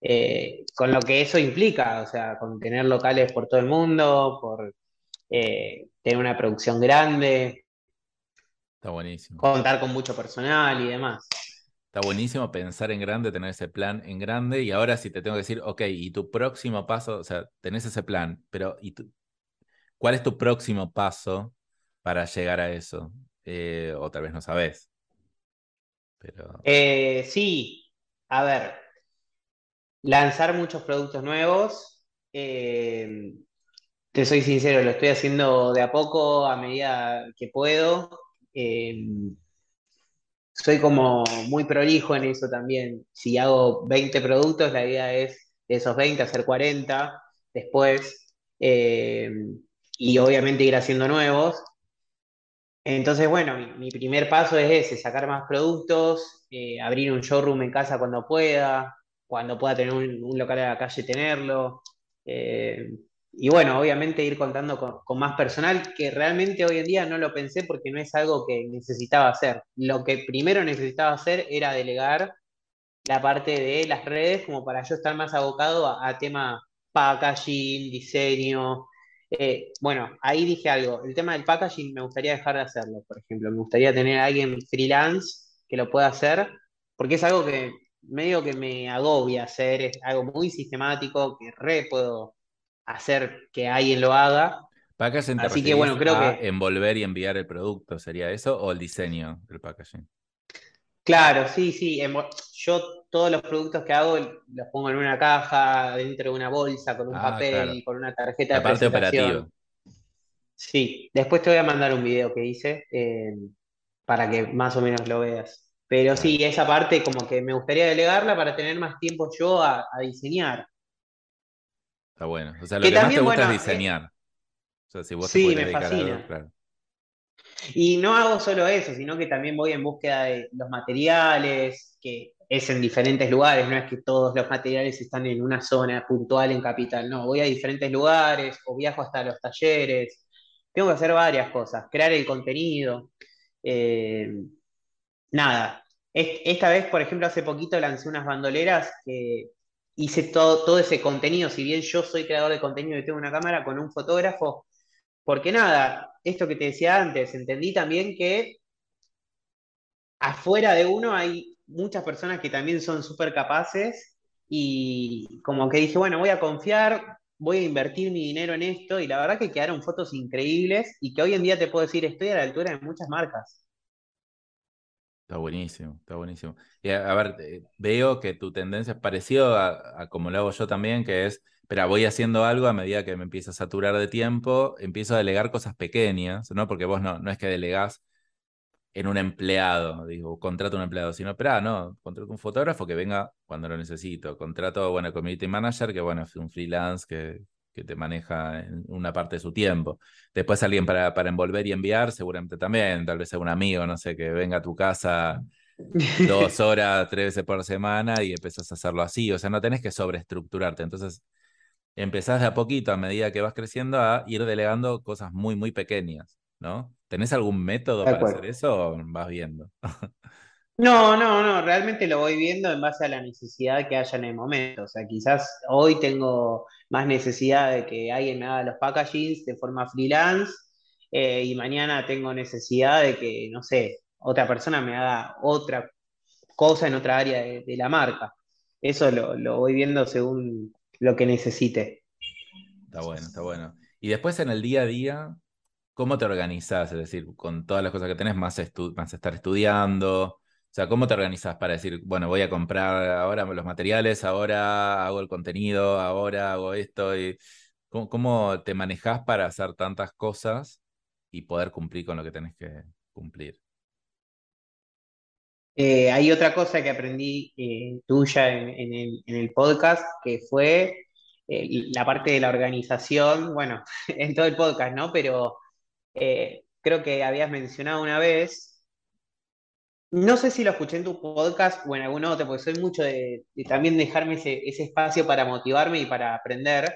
Eh, con lo que eso implica, o sea, con tener locales por todo el mundo, por eh, tener una producción grande. Está buenísimo. Contar con mucho personal y demás. Está buenísimo pensar en grande, tener ese plan en grande. Y ahora si te tengo que decir, ok, y tu próximo paso, o sea, tenés ese plan, pero ¿y ¿cuál es tu próximo paso para llegar a eso? Eh, o tal vez no sabes. Pero... Eh, sí, a ver, lanzar muchos productos nuevos. Eh, te soy sincero, lo estoy haciendo de a poco, a medida que puedo soy como muy prolijo en eso también. Si hago 20 productos, la idea es de esos 20 hacer 40 después eh, y obviamente ir haciendo nuevos. Entonces, bueno, mi, primer paso es ese, sacar más productos, eh, abrir un showroom en casa cuando pueda, cuando pueda tener un, local a la calle, tenerlo. Eh, y bueno, obviamente ir contando con, más personal, que realmente hoy en día no lo pensé porque no es algo que necesitaba hacer. Lo que primero necesitaba hacer era delegar la parte de las redes como para yo estar más abocado a, tema packaging, diseño. Eh, bueno, ahí dije algo. El tema del packaging me gustaría dejar de hacerlo, por ejemplo. Me gustaría tener a alguien freelance que lo pueda hacer, porque es algo que medio que me agobia hacer, es algo muy sistemático, que re puedo hacer que alguien lo haga. Packaging Así que bueno, creo que. Envolver y enviar el producto, ¿sería eso? ¿O el diseño del packaging? Claro, sí, sí. Yo todos los productos que hago los pongo en una caja, dentro de una bolsa, con un ah, papel, con una tarjeta La de parte operativa. Sí, después te voy a mandar un video que hice eh, para que más o menos lo veas. Pero sí, esa parte como que me gustaría delegarla para tener más tiempo yo a diseñar. Está bueno. O sea, lo que, más te gusta es diseñar. o sea, si vos sí, me fascina. Y no hago solo eso, sino que también voy en búsqueda de los materiales, que es en diferentes lugares, no es que todos los materiales están en una zona puntual en Capital, no, voy a diferentes lugares o viajo hasta los talleres, tengo que hacer varias cosas, crear el contenido. Eh, nada, esta vez, por ejemplo, hace poquito lancé unas bandoleras que hice todo, todo ese contenido, si bien yo soy creador de contenido y tengo una cámara con un fotógrafo, porque nada, esto que te decía antes, entendí también que afuera de uno hay muchas personas que también son súper capaces y como que dije, bueno, voy a confiar, voy a invertir mi dinero en esto y la verdad que quedaron fotos increíbles y que hoy en día te puedo decir, estoy a la altura de muchas marcas. Está buenísimo, está buenísimo. Y a, ver, eh, veo que tu tendencia es parecida a, como lo hago yo también, que es, pero voy haciendo algo a medida que me empieza a saturar de tiempo, empiezo a delegar cosas pequeñas, ¿no? Porque vos no, no es que delegás en un empleado, digo, contrato un empleado, sino, pero no, contrato un fotógrafo que venga cuando lo necesito, contrato, bueno, community manager, que bueno, es un freelance que, que te maneja en una parte de su tiempo. Después alguien para, para envolver y enviar, seguramente también, tal vez un amigo, no sé, que venga a tu casa dos horas, tres veces por semana y empezás a hacerlo así. O sea, no tenés que sobreestructurarte. Entonces, empezás de a poquito, a medida que vas creciendo, a ir delegando cosas muy, muy pequeñas, ¿no? ¿Tenés algún método para hacer eso o vas viendo? No, no, no, realmente lo voy viendo en base a la necesidad que haya en el momento. O sea, quizás hoy tengo más necesidad de que alguien me haga los packagings de forma freelance eh, y mañana tengo necesidad de que, no sé, otra persona me haga otra cosa en otra área de, la marca. Eso lo, lo voy viendo según lo que necesite. Está bueno, está bueno. Y después en el día a día, ¿cómo te organizas? Es decir, con todas las cosas que tenés, más, más estar estudiando, sea, ¿cómo te organizas para decir, bueno, voy a comprar ahora los materiales, ahora hago el contenido, ahora hago esto? ¿cómo, te manejas para hacer tantas cosas y poder cumplir con lo que tenés que cumplir? Eh, hay otra cosa que aprendí eh, tuya en, el, podcast, que fue eh, la parte de la organización, bueno, en todo el podcast, ¿no? Pero creo que habías mencionado una vez no sé si lo escuché en tu podcast o en algún otro, porque soy mucho de, también dejarme ese, espacio para motivarme y para aprender,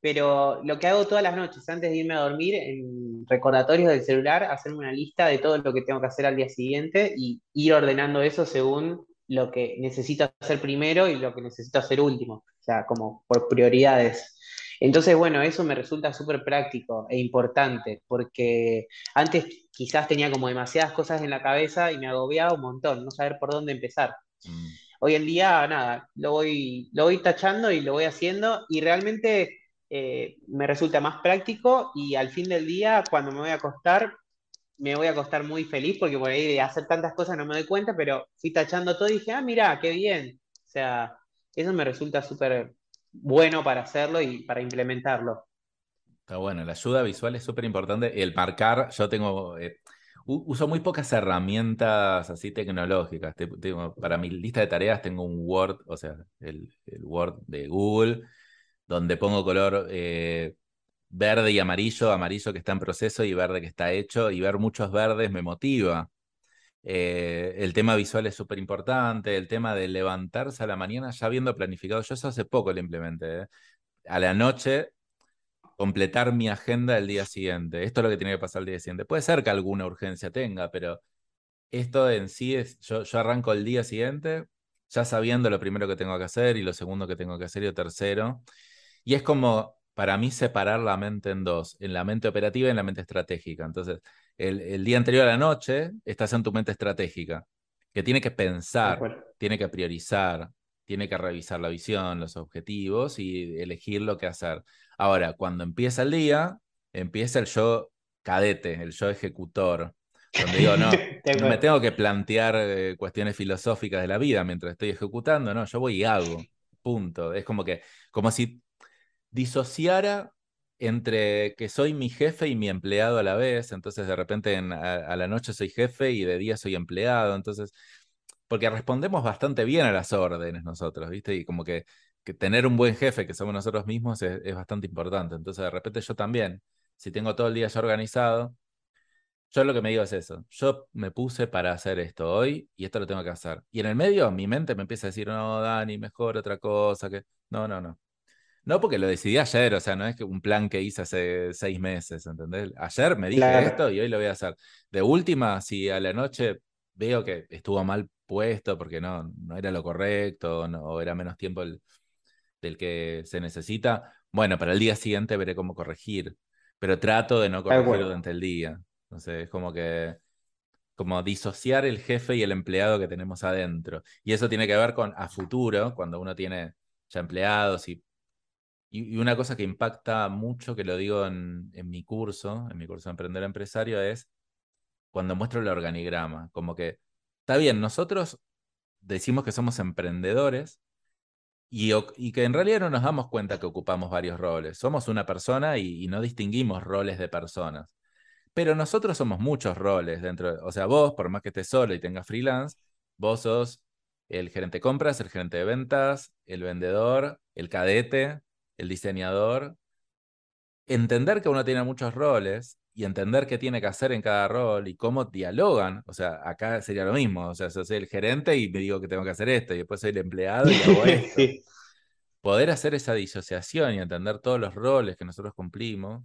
pero lo que hago todas las noches antes de irme a dormir, en recordatorios del celular, hacerme una lista de todo lo que tengo que hacer al día siguiente y ir ordenando eso según lo que necesito hacer primero y lo que necesito hacer último, o sea, como por prioridades. Entonces, bueno, eso me resulta súper práctico e importante, porque antes quizás tenía como demasiadas cosas en la cabeza y me agobiaba un montón, no saber por dónde empezar. Mm. Hoy en día, nada, lo voy, lo voy tachando y lo voy haciendo y realmente eh, me resulta más práctico y al fin del día, cuando me voy a acostar, me voy a acostar muy feliz porque por ahí de hacer tantas cosas no me doy cuenta, pero fui tachando todo y dije, ah, mira, qué bien. O sea, eso me resulta súper bueno para hacerlo y para implementarlo. Está bueno, la ayuda visual es súper importante. El marcar, yo tengo, eh, uso muy pocas herramientas así tecnológicas. para mi lista de tareas tengo un Word, o sea, el, Word de Google, donde pongo color eh, verde y amarillo, amarillo que está en proceso y verde que está hecho, y ver muchos verdes me motiva. Eh, el tema visual es súper importante, el tema de levantarse a la mañana ya habiendo planificado, yo eso hace poco lo implementé, ¿eh? a la noche completar mi agenda el día siguiente, esto es lo que tiene que pasar el día siguiente, puede ser que alguna urgencia tenga, pero esto en sí es, yo, yo arranco el día siguiente ya sabiendo lo primero que tengo que hacer y lo segundo que tengo que hacer y lo tercero, y es como para mí separar la mente en dos, en la mente operativa y en la mente estratégica. Entonces, el, día anterior a la noche estás en tu mente estratégica, que tiene que pensar, tiene que priorizar, tiene que revisar la visión, los objetivos y elegir lo que hacer. Ahora, cuando empieza el día, empieza el yo cadete, el yo ejecutor, donde digo, no, no me tengo que plantear eh, cuestiones filosóficas de la vida mientras estoy ejecutando, no, yo voy y hago, punto. Es como que, como si disociara entre que soy mi jefe y mi empleado a la vez, entonces de repente a, la noche soy jefe y de día soy empleado, entonces, porque respondemos bastante bien a las órdenes nosotros, ¿viste? Y como que, tener un buen jefe que somos nosotros mismos es, bastante importante, entonces de repente yo también, si tengo todo el día ya organizado, yo lo que me digo es eso, yo me puse para hacer esto hoy y esto lo tengo que hacer. Y en el medio mi mente me empieza a decir, no, Dani, mejor otra cosa, que... No, no, no no, porque lo decidí ayer, o sea, no es que un plan que hice hace seis meses, ¿entendés? Ayer me dije esto y hoy lo voy a hacer. De última, si a la noche veo que estuvo mal puesto porque no, no era lo correcto o era menos tiempo del que se necesita, bueno, para el día siguiente veré cómo corregir, pero trato de no corregir durante el día. Entonces, es como que como disociar el jefe y el empleado que tenemos adentro. Y eso tiene que ver con a futuro, cuando uno tiene ya empleados y y, una cosa que impacta mucho, que lo digo en, mi curso, en mi curso de Emprender Empresario, es cuando muestro el organigrama, como que está bien, nosotros decimos que somos emprendedores y, que en realidad no nos damos cuenta que ocupamos varios roles. Somos una persona y, y, no distinguimos roles de personas. Pero nosotros somos muchos roles dentro, o sea, vos, por más que estés solo y tengas freelance, vos sos el gerente de compras, el gerente de ventas, el vendedor, el cadete, el diseñador. Entender que uno tiene muchos roles y entender qué tiene que hacer en cada rol y cómo dialogan. O sea, acá sería lo mismo. O sea, soy el gerente y me digo que tengo que hacer esto, y después soy el empleado y hago esto. Poder hacer esa disociación y entender todos los roles que nosotros cumplimos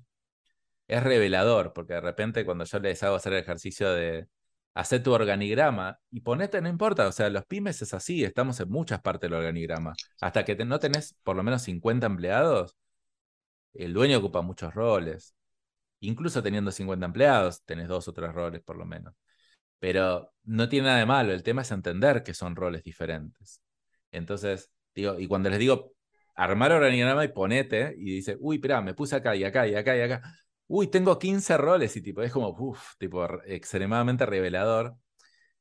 es revelador, porque de repente cuando yo les hago hacer el ejercicio de hacer tu organigrama y ponete, no importa, o sea, los pymes es así, estamos en muchas partes del organigrama. Hasta que no tenés por lo menos 50 empleados, el dueño ocupa muchos roles. Incluso teniendo 50 empleados, tenés dos o tres roles por lo menos. Pero no tiene nada de malo, el tema es entender que son roles diferentes. Entonces, digo, y cuando les digo armar organigrama y ponete, y dice, uy, espera, me puse acá y acá y acá y acá. Uy, tengo 15 roles y tipo, es como, uff, tipo, extremadamente revelador.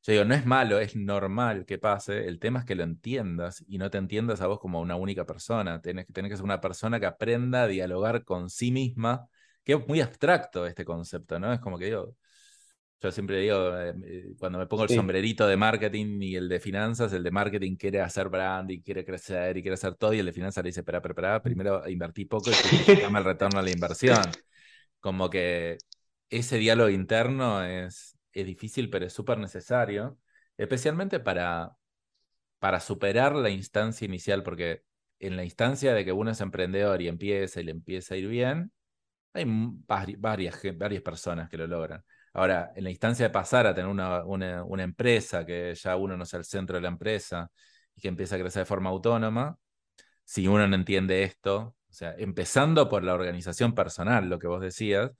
Yo digo, no es malo, es normal que pase. El tema es que lo entiendas y no te entiendas a vos como una única persona. Tienes que, tener que ser una persona que aprenda a dialogar con sí misma que es muy abstracto este concepto, ¿no? Es como que digo, yo siempre digo, eh, eh, cuando me pongo el sombrerito de marketing y el de finanzas, el de marketing quiere hacer branding, quiere crecer y quiere hacer todo, y el de finanzas le dice, espera, espera, primero invertí poco y llama el retorno a la inversión. Como que ese diálogo interno es, es difícil, pero es súper necesario, especialmente para, para superar la instancia inicial, porque en la instancia de que uno es emprendedor y empieza y le empieza a ir bien, hay varias, varias personas que lo logran. Ahora, en la instancia de pasar a tener una, una, empresa, que ya uno no sea el centro de la empresa y que empieza a crecer de forma autónoma, si uno no entiende esto, sea, empezando por la organización personal, lo que vos decías,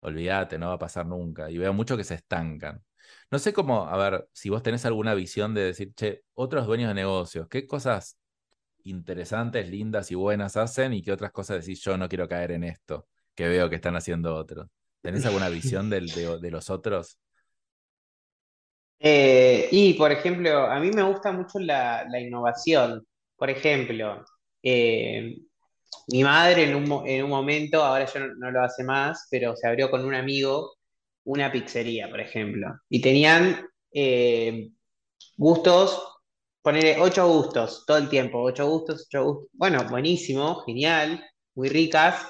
olvídate, no va a pasar nunca. Y veo mucho que se estancan. No sé cómo, a ver, si vos tenés alguna visión de decir, che, otros dueños de negocios, ¿qué cosas interesantes, lindas y buenas hacen y qué otras cosas decís, yo no quiero caer en esto? que veo que están haciendo otros. ¿Tenés alguna visión de, los otros? Eh, y, por ejemplo, a mí me gusta mucho la, innovación. Por ejemplo, eh, mi madre en un, momento, ahora ya no, lo hace más, pero se abrió con un amigo una pizzería, por ejemplo. Y tenían eh, gustos, ponerle ocho gustos todo el tiempo, ocho gustos, ocho gustos. Bueno, buenísimo, genial, muy ricas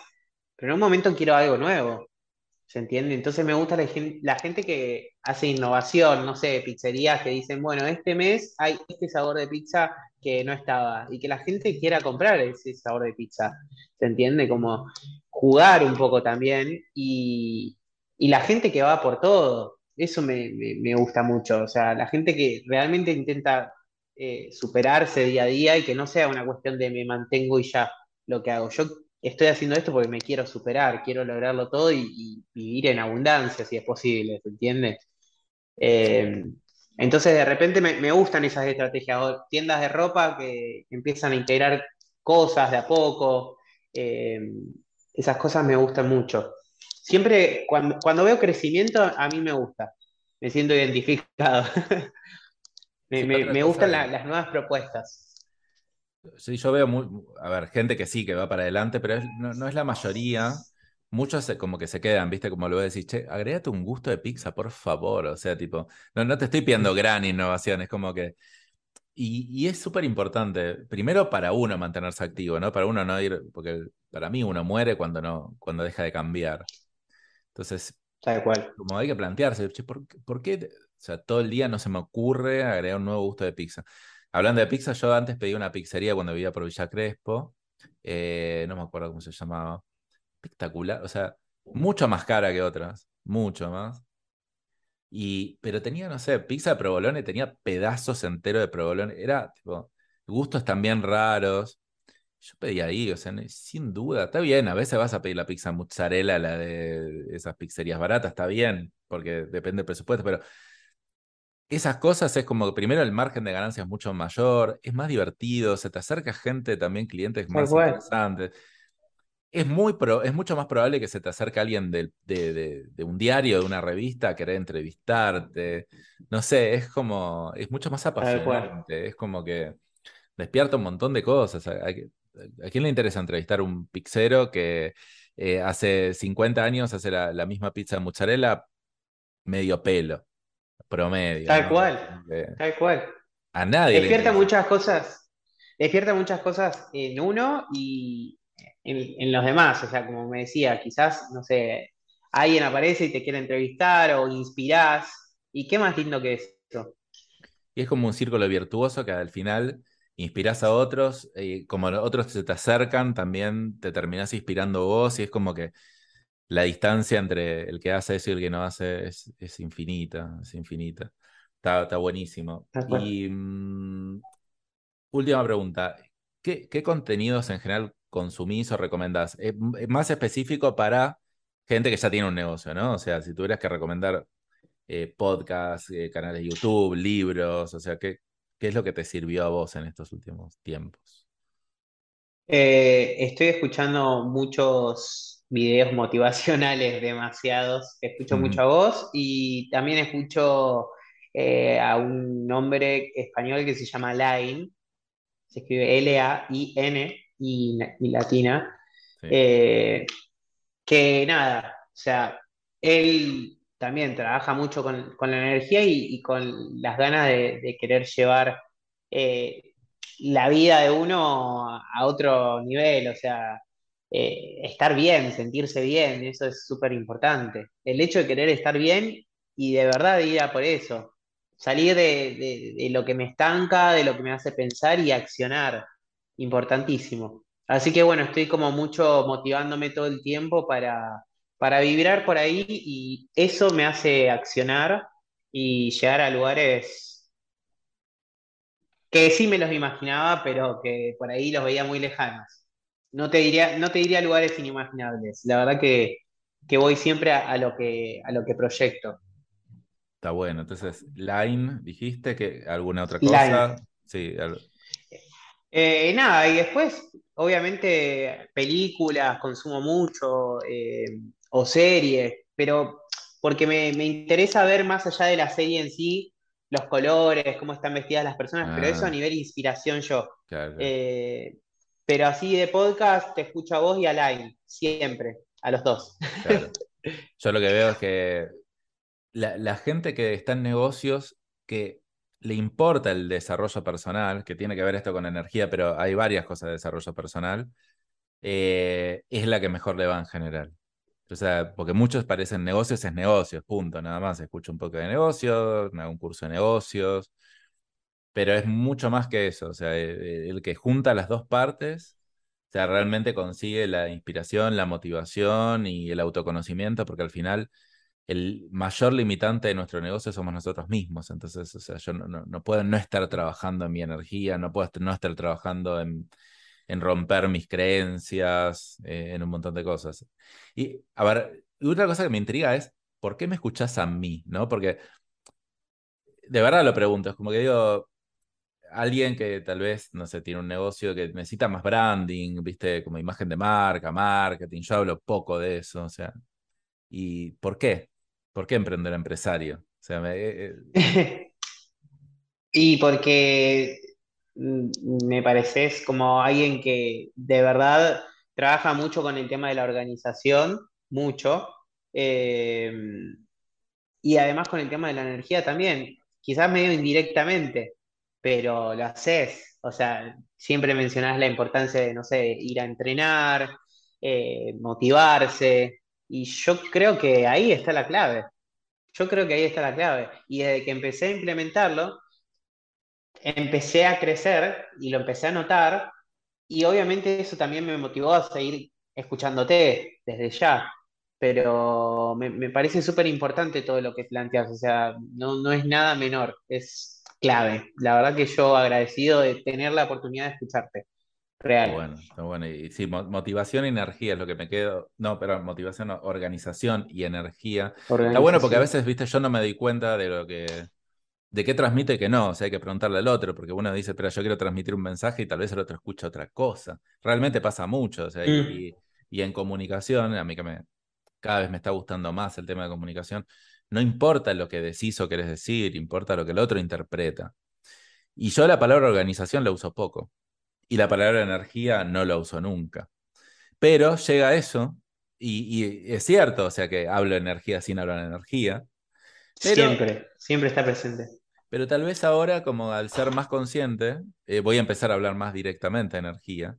pero en un momento quiero algo nuevo, ¿se entiende? Entonces me gusta la gente, que hace innovación, no sé, pizzerías que dicen, bueno, este mes hay este sabor de pizza que no estaba y que la gente quiera comprar ese sabor de pizza, ¿se entiende? Como jugar un poco también y, la gente que va por todo, eso me, gusta mucho, o sea, la gente que realmente intenta eh, superarse día a día y que no sea una cuestión de me mantengo y ya lo que hago. Yo estoy haciendo esto porque me quiero superar, quiero lograrlo todo y, vivir en abundancia si es posible, ¿se entiende? Eh, entonces de repente me, gustan esas estrategias, o tiendas de ropa que empiezan a integrar cosas de a poco, eh, esas cosas me gustan mucho. Siempre cuando, veo crecimiento a mí me gusta, me siento identificado. me, gustan las nuevas propuestas. Sí, yo veo, muy, a ver, gente que sí, que va para adelante, pero no, es la mayoría. Muchos como que se quedan, ¿viste? Como lo voy a decir, che, agrégate un gusto de pizza, por favor. O sea, tipo, no, no te estoy pidiendo gran innovación, es como que... Y, es súper importante, primero para uno mantenerse activo, ¿no? Para uno no ir, porque para mí uno muere cuando, no, cuando deja de cambiar. Entonces, Tal cual. como hay que plantearse, che, ¿por, ¿por qué? O sea, todo el día no se me ocurre agregar un nuevo gusto de pizza. Hablando de pizza, yo antes pedí una pizzería cuando vivía por Villa Crespo. Eh, no me acuerdo cómo se llamaba. Espectacular. O sea, mucho más cara que otras. Mucho más. Y, pero tenía, no sé, pizza de provolone, tenía pedazos enteros de provolone. Era, tipo, gustos también raros. Yo pedí ahí, o sea, sin duda, está bien, a veces vas a pedir la pizza mozzarella, la de esas pizzerías baratas, está bien, porque depende del presupuesto, pero esas cosas es como que primero el margen de ganancia es mucho mayor, es más divertido, se te acerca gente también, clientes más interesantes. Es, muy pro, es mucho más probable que se te acerque alguien de, de, de, un diario, de una revista, a querer entrevistarte. No sé, es como, es mucho más apasionante. Es como que despierta un montón de cosas. ¿A, a, quién le interesa entrevistar un pixero que eh, hace 50 años hace la, misma pizza de mozzarella medio pelo, promedio? Tal cual, tal cual. A nadie. Despierta muchas cosas, despierta muchas cosas en uno y en, los demás. O sea, como me decía, quizás, no sé, alguien aparece y te quiere entrevistar o inspirás. ¿Y qué más lindo que eso? Y es como un círculo virtuoso que al final inspirás a otros, y como otros se te acercan, también te terminás inspirando vos y es como que la distancia entre el que hace eso y el que no hace es, infinita, es infinita. Está, buenísimo. Y mm, última pregunta, ¿Qué, ¿qué, contenidos en general consumís o recomendás? Es, más específico para gente que ya tiene un negocio, ¿no? O sea, si tuvieras que recomendar eh, podcasts, eh, canales de YouTube, libros, o sea, ¿qué, ¿qué es lo que te sirvió a vos en estos últimos tiempos? Eh, estoy escuchando muchos videos motivacionales, demasiados. Escucho mucho a vos y también escucho a un hombre español que se llama Line, se escribe L-A-I-N y, latina, eh, que nada, o sea, él también trabaja mucho con, la energía y, con las ganas de, querer llevar eh, la vida de uno a otro nivel, o sea, eh, estar bien, sentirse bien, eso es súper importante. El hecho de querer estar bien y de verdad ir a por eso, salir de, lo que me estanca, de lo que me hace pensar y accionar. Importantísimo. Así que bueno, estoy como mucho motivándome todo el tiempo para, para vibrar por ahí y eso me hace accionar y llegar a lugares que sí me los imaginaba, pero que por ahí los veía muy lejanos. No te diría, no te diría lugares inimaginables. La verdad que, voy siempre a, lo que, a lo que proyecto. Está bueno. Entonces, Line, dijiste que alguna otra cosa. Sí. Eh, nada, y después, obviamente, películas, consumo mucho, eh, o series, pero porque me, interesa ver más allá de la serie en sí, los colores, cómo están vestidas las personas, pero eso a ah. nivel inspiración yo. Eh, pero así de podcast te escucho a vos y a Line, siempre, a los dos. Yo lo que veo es que la, gente que está en negocios que le importa el desarrollo personal, que tiene que ver esto con energía, pero hay varias cosas de desarrollo personal, eh, es la que mejor le va en general. O sea, porque muchos parecen negocios, es negocios, punto, nada más. Escucho un poco de negocios, me hago un curso de negocios, pero es mucho más que eso. O sea, el, el que junta las dos partes, o sea, realmente consigue la inspiración, la motivación y el autoconocimiento, porque al final el mayor limitante de nuestro negocio somos nosotros mismos. Entonces, o sea, yo no, puedo no estar trabajando en mi energía, no puedo no estar trabajando en, romper mis creencias, eh, en un montón de cosas. Y, a ver, otra cosa que me intriga es, ¿por qué me escuchas a mí? ¿No? Porque, de verdad lo pregunto, es como que digo, alguien que tal vez, no sé, tiene un negocio que necesita más branding, viste, como imagen de marca, marketing, yo hablo poco de eso, o sea, ¿y por qué? ¿Por qué emprender empresario? O sea, eh, eh, y porque mm, me pareces como alguien que de verdad trabaja mucho con el tema de la organización, mucho, eh, y además con el tema de la energía también, quizás medio indirectamente, pero lo haces, o sea, siempre mencionás la importancia de, no sé, ir a entrenar, motivarse, y yo creo que ahí está la clave. Yo creo que ahí está la clave. Y desde que empecé a implementarlo, empecé a crecer y lo empecé a notar. Y obviamente eso también me motivó a seguir escuchándote desde ya. Pero me, parece súper importante todo lo que planteas. O sea, no, no es nada menor, es clave. La verdad que yo agradecido de tener la oportunidad de escucharte. Real. bueno, está bueno. Y sí, motivación y energía es lo que me quedo. No, pero motivación, organización y energía. Está bueno porque a veces, viste, yo no me doy cuenta de lo que. de qué transmite y que no. O sea, hay que preguntarle al otro, porque uno dice, pero yo quiero transmitir un mensaje y tal vez el otro escucha otra cosa. Realmente pasa mucho. O sea, y, Y en comunicación, a mí que me, cada vez me está gustando más el tema de comunicación, no importa lo que decís o querés decir, importa lo que el otro interpreta. Y yo la palabra organización la uso poco. Y la palabra energía no la uso nunca. Pero llega eso, y, es cierto, o sea que hablo de energía sin hablar de energía. siempre, siempre está presente. Pero tal vez ahora, como al ser más consciente, eh, voy a empezar a hablar más directamente de energía.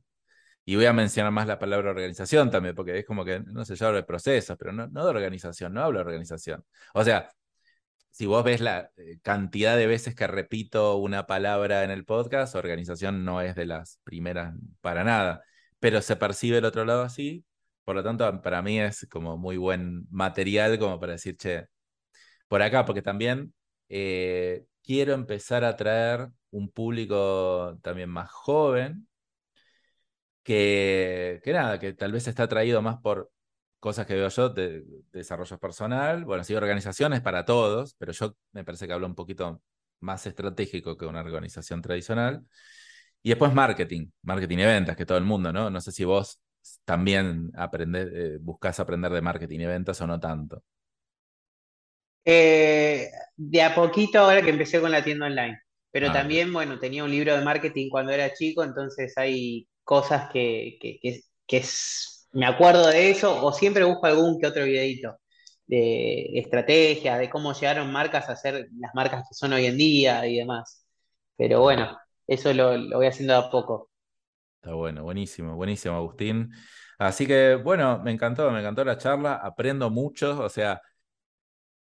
Y voy a mencionar más la palabra organización también, porque es como que, no sé, yo hablo de procesos, pero no, no de organización, no hablo de organización. O sea, si vos ves la eh, cantidad de veces que repito una palabra en el podcast, organización no es de las primeras para nada, pero se percibe el otro lado así. Por lo tanto, para mí es como muy buen material como para decir, che, por acá, porque también eh, quiero empezar a traer un público también más joven, que, que nada, que tal vez está atraído más por cosas que veo yo de, desarrollo personal. Bueno, sí, organizaciones para todos, pero yo me parece que hablo un poquito más estratégico que una organización tradicional. Y después marketing, marketing y ventas, que todo el mundo, ¿no? No sé si vos también aprendés, eh, buscas aprender de marketing y ventas o no tanto. Eh, de a poquito ahora que empecé con la tienda online. Pero ah, también, bueno, tenía un libro de marketing cuando era chico, entonces hay cosas que, que, que, me acuerdo de eso, o siempre busco algún que otro videito de estrategias, de cómo llegaron marcas a ser las marcas que son hoy en día y demás. Pero bueno, eso lo, lo voy haciendo a poco. Está bueno, buenísimo, buenísimo, Agustín. Así que, bueno, me encantó, me encantó la charla, aprendo mucho, o sea,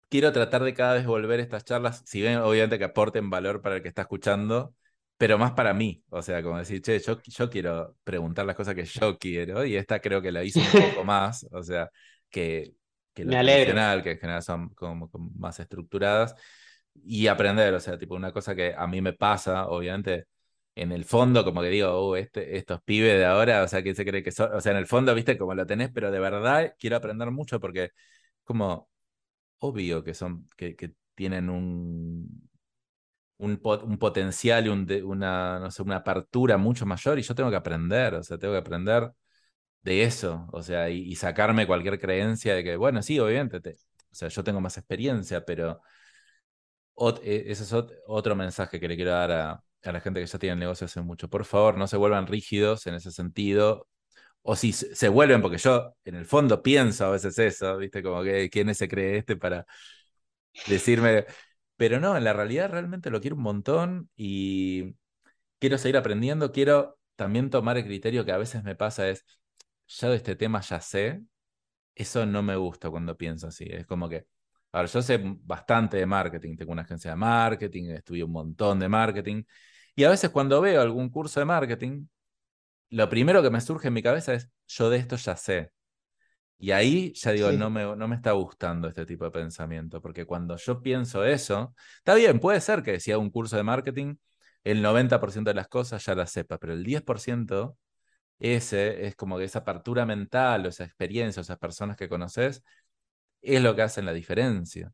quiero tratar de cada vez volver estas charlas, si bien obviamente que aporten valor para el que está escuchando, pero más para mí. O sea, como decir, che, yo, yo quiero preguntar las cosas que yo quiero, y esta creo que la hice un poco más, o sea, que, que lo tradicional, que en general son como, más estructuradas, y aprender, o sea, tipo una cosa que a mí me pasa, obviamente, en el fondo, como que digo, oh, este, estos pibes de ahora, o sea, que se cree que son, o sea, en el fondo, viste, como lo tenés, pero de verdad quiero aprender mucho porque, como, obvio que son, que, tienen un, un, potencial y una, no sé, una apertura mucho mayor y yo tengo que aprender, o sea, tengo que aprender de eso, o sea, y, sacarme cualquier creencia de que, bueno, sí, obviamente, o sea, yo tengo más experiencia, pero e, ese es otro mensaje que le quiero dar a, a la gente que ya tiene el negocio hace mucho. Por favor, no se vuelvan rígidos en ese sentido o si se vuelven, porque yo en el fondo pienso a veces eso, ¿viste? Como que quién se cree este para decirme, pero no, en la realidad realmente lo quiero un montón y quiero seguir aprendiendo, quiero también tomar el criterio que a veces me pasa es, ya de este tema ya sé, eso no me gusta cuando pienso así, es como que, a ver, yo sé bastante de marketing, tengo una agencia de marketing, estudié un montón de marketing, y a veces cuando veo algún curso de marketing, lo primero que me surge en mi cabeza es, yo de esto ya sé. Y ahí ya digo, no, me, no me está gustando este tipo de pensamiento, porque cuando yo pienso eso, está bien, puede ser que si hago un curso de marketing, el 90% de las cosas ya las sepa, pero el 10% ese es como que esa apertura mental o esa experiencia, o esas personas que conoces, es lo que hacen la diferencia.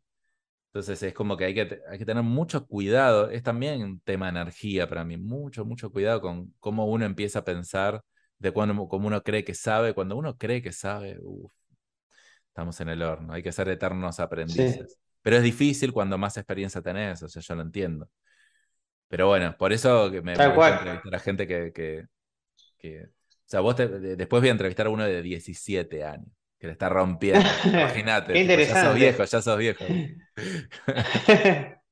Entonces es como que hay que, hay que tener mucho cuidado, es también un tema de energía para mí, mucho, mucho cuidado con cómo uno empieza a pensar de cuando cómo uno cree que sabe, cuando uno cree que sabe, estamos en el horno, hay que ser eternos aprendices. Pero es difícil cuando más experiencia tenés, o sea, yo lo entiendo. Pero bueno, por eso me, me gusta entrevistar a gente que, que, que, o sea, vos después voy a entrevistar a uno de 17 años que le está rompiendo. Imagínate. Qué interesante. ya sos viejo, ya sos viejo.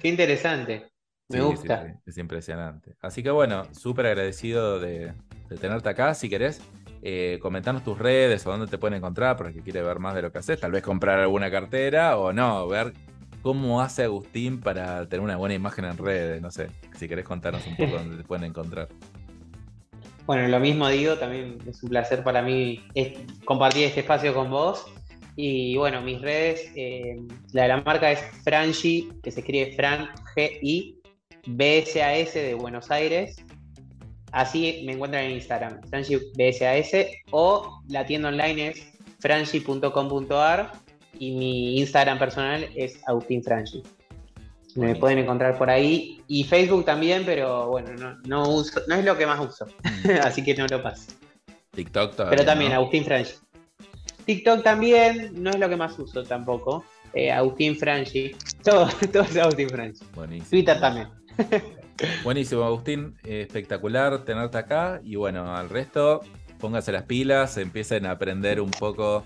Qué interesante. Me gusta. es impresionante. Así que bueno, súper agradecido de, tenerte acá. Si querés, eh, comentarnos tus redes o dónde te pueden encontrar para que quiere ver más de lo que haces. Tal vez comprar alguna cartera o no, ver cómo hace Agustín para tener una buena imagen en redes. No sé, si querés contarnos un poco dónde te pueden encontrar. Bueno, lo mismo digo, también es un placer para mí compartir este espacio con vos. Y bueno, mis redes, eh, la de la marca es Frangi, que se escribe Fran G-I, BSAS de Buenos Aires. Así me encuentran en Instagram, Frangi BSAS, o la tienda online es frangi.com.ar y mi Instagram personal es Agustín Frangi. Me pueden encontrar por ahí. Y Facebook también, pero bueno, no, uso, no es lo que más uso. Mm. Así que no lo paso. TikTok todavía. Pero también ¿no? Agustín Franchi. TikTok también, no es lo que más uso tampoco. Eh, Agustín Franchi. Todo, todo es Agustín Franchi. Buenísimo. Twitter también. Buenísimo, Agustín. eh, espectacular tenerte acá. Y bueno, al resto, pónganse las pilas, empiecen a aprender un poco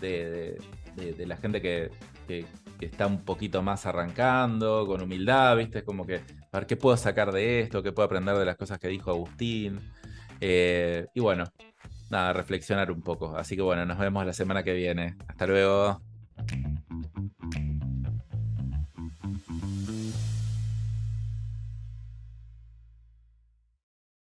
de, de- la gente que, que- está un poquito más arrancando, con humildad, ¿viste? Como que, a ver qué puedo sacar de esto, qué puedo aprender de las cosas que dijo Agustín. Eh, y bueno, nada, reflexionar un poco. Así que bueno, nos vemos la semana que viene. Hasta luego.